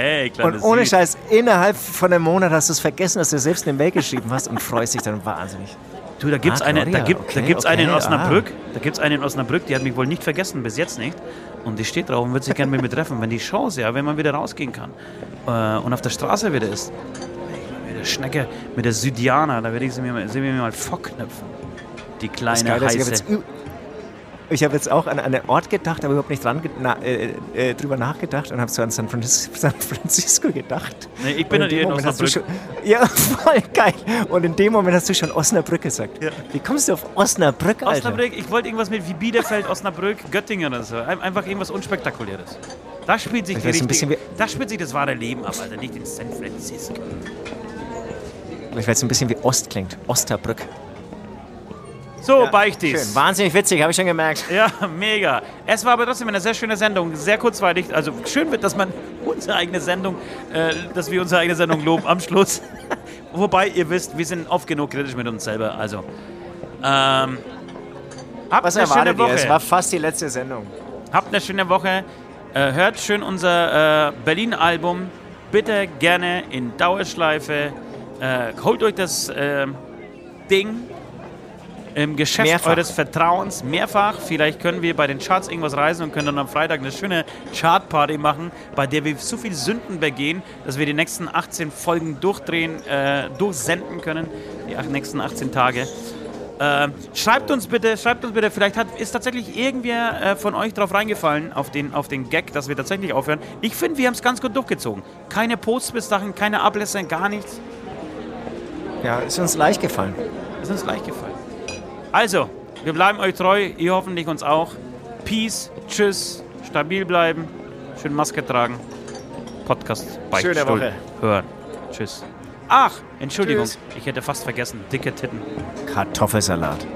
Hey, Und ohne Süß. Scheiß, innerhalb von einem Monat hast du es vergessen, dass du selbst eine Mail geschrieben hast und freust dich dann wahnsinnig. Du, da gibt es Ah, eine, da gibt, da okay, gibt's eine in okay, Osnabrück, da gibt's eine in Osnabrück, die hat mich wohl nicht vergessen, bis jetzt nicht. Und die steht drauf und wird sich gerne mit mir treffen, wenn die Chance, ja, wenn man wieder rausgehen kann äh, und auf der Straße wieder ist. Mit der Schnecke, mit der Südiana, da werde ich sie mir, mal- sie mir mal vorknöpfen. Die kleine habe heiße. jetzt, ich hab jetzt auch an einen Ort gedacht, aber überhaupt nicht dran na, äh, äh, drüber nachgedacht und habe so an San, Francis San Francisco gedacht. Nee, ich bin Und in dem Moment hast du schon, Ja, voll geil. Und in dem Moment hast du schon Osnabrück gesagt. Ja. Wie kommst du auf Osnabrück, Alter? Osnabrück, ich wollte irgendwas mit wie Bielefeld, Osnabrück, Göttingen oder so. Ein- Einfach irgendwas Unspektakuläres. Da spielt sich, Ich die richtige, da spielt sich das wahre Leben ab, Alter, nicht in San Francisco. Ich weiß ein bisschen wie Ost klingt. Osterbrück. So, Beichtis. Schön. Wahnsinnig witzig, habe ich schon gemerkt. Ja, mega. Es war aber trotzdem eine sehr schöne Sendung, sehr kurzweilig. Also schön wird, dass man unsere eigene Sendung, äh, dass wir unsere eigene Sendung loben am Schluss. Wobei, ihr wisst, wir sind oft genug kritisch mit uns selber. Also, ähm, habt Was eine schöne erwartet ihr? Woche. Es war fast die letzte Sendung. Habt eine schöne Woche. Äh, hört schön unser äh, Berlin-Album. Bitte gerne in Dauerschleife. Äh, holt euch das äh, Ding im Geschäft Mehrfach. eures Vertrauens mehrfach. Vielleicht können wir bei den Charts irgendwas reisen und können dann am Freitag eine schöne Chartparty machen, bei der wir so viel Sünden begehen, dass wir die nächsten 18 Folgen durchdrehen, äh, durchsenden können. Die nächsten 18 Tage. Ähm, schreibt uns bitte, schreibt uns bitte, vielleicht hat, ist tatsächlich irgendwer äh, von euch drauf reingefallen, auf den, auf den Gag, dass wir tatsächlich aufhören. Ich finde, wir haben es ganz gut durchgezogen. Keine Posts bis dahin, keine Ablässe, gar nichts. Ja, ist uns leicht gefallen. Ist uns leicht gefallen. Also, wir bleiben euch treu, ihr hoffentlich uns auch. Peace, tschüss, stabil bleiben, schön Maske tragen. Podcast bei Schöne Woche. hören. Tschüss. Ach, Entschuldigung, Tschüss. ich hätte fast vergessen, dicke Titten. Kartoffelsalat.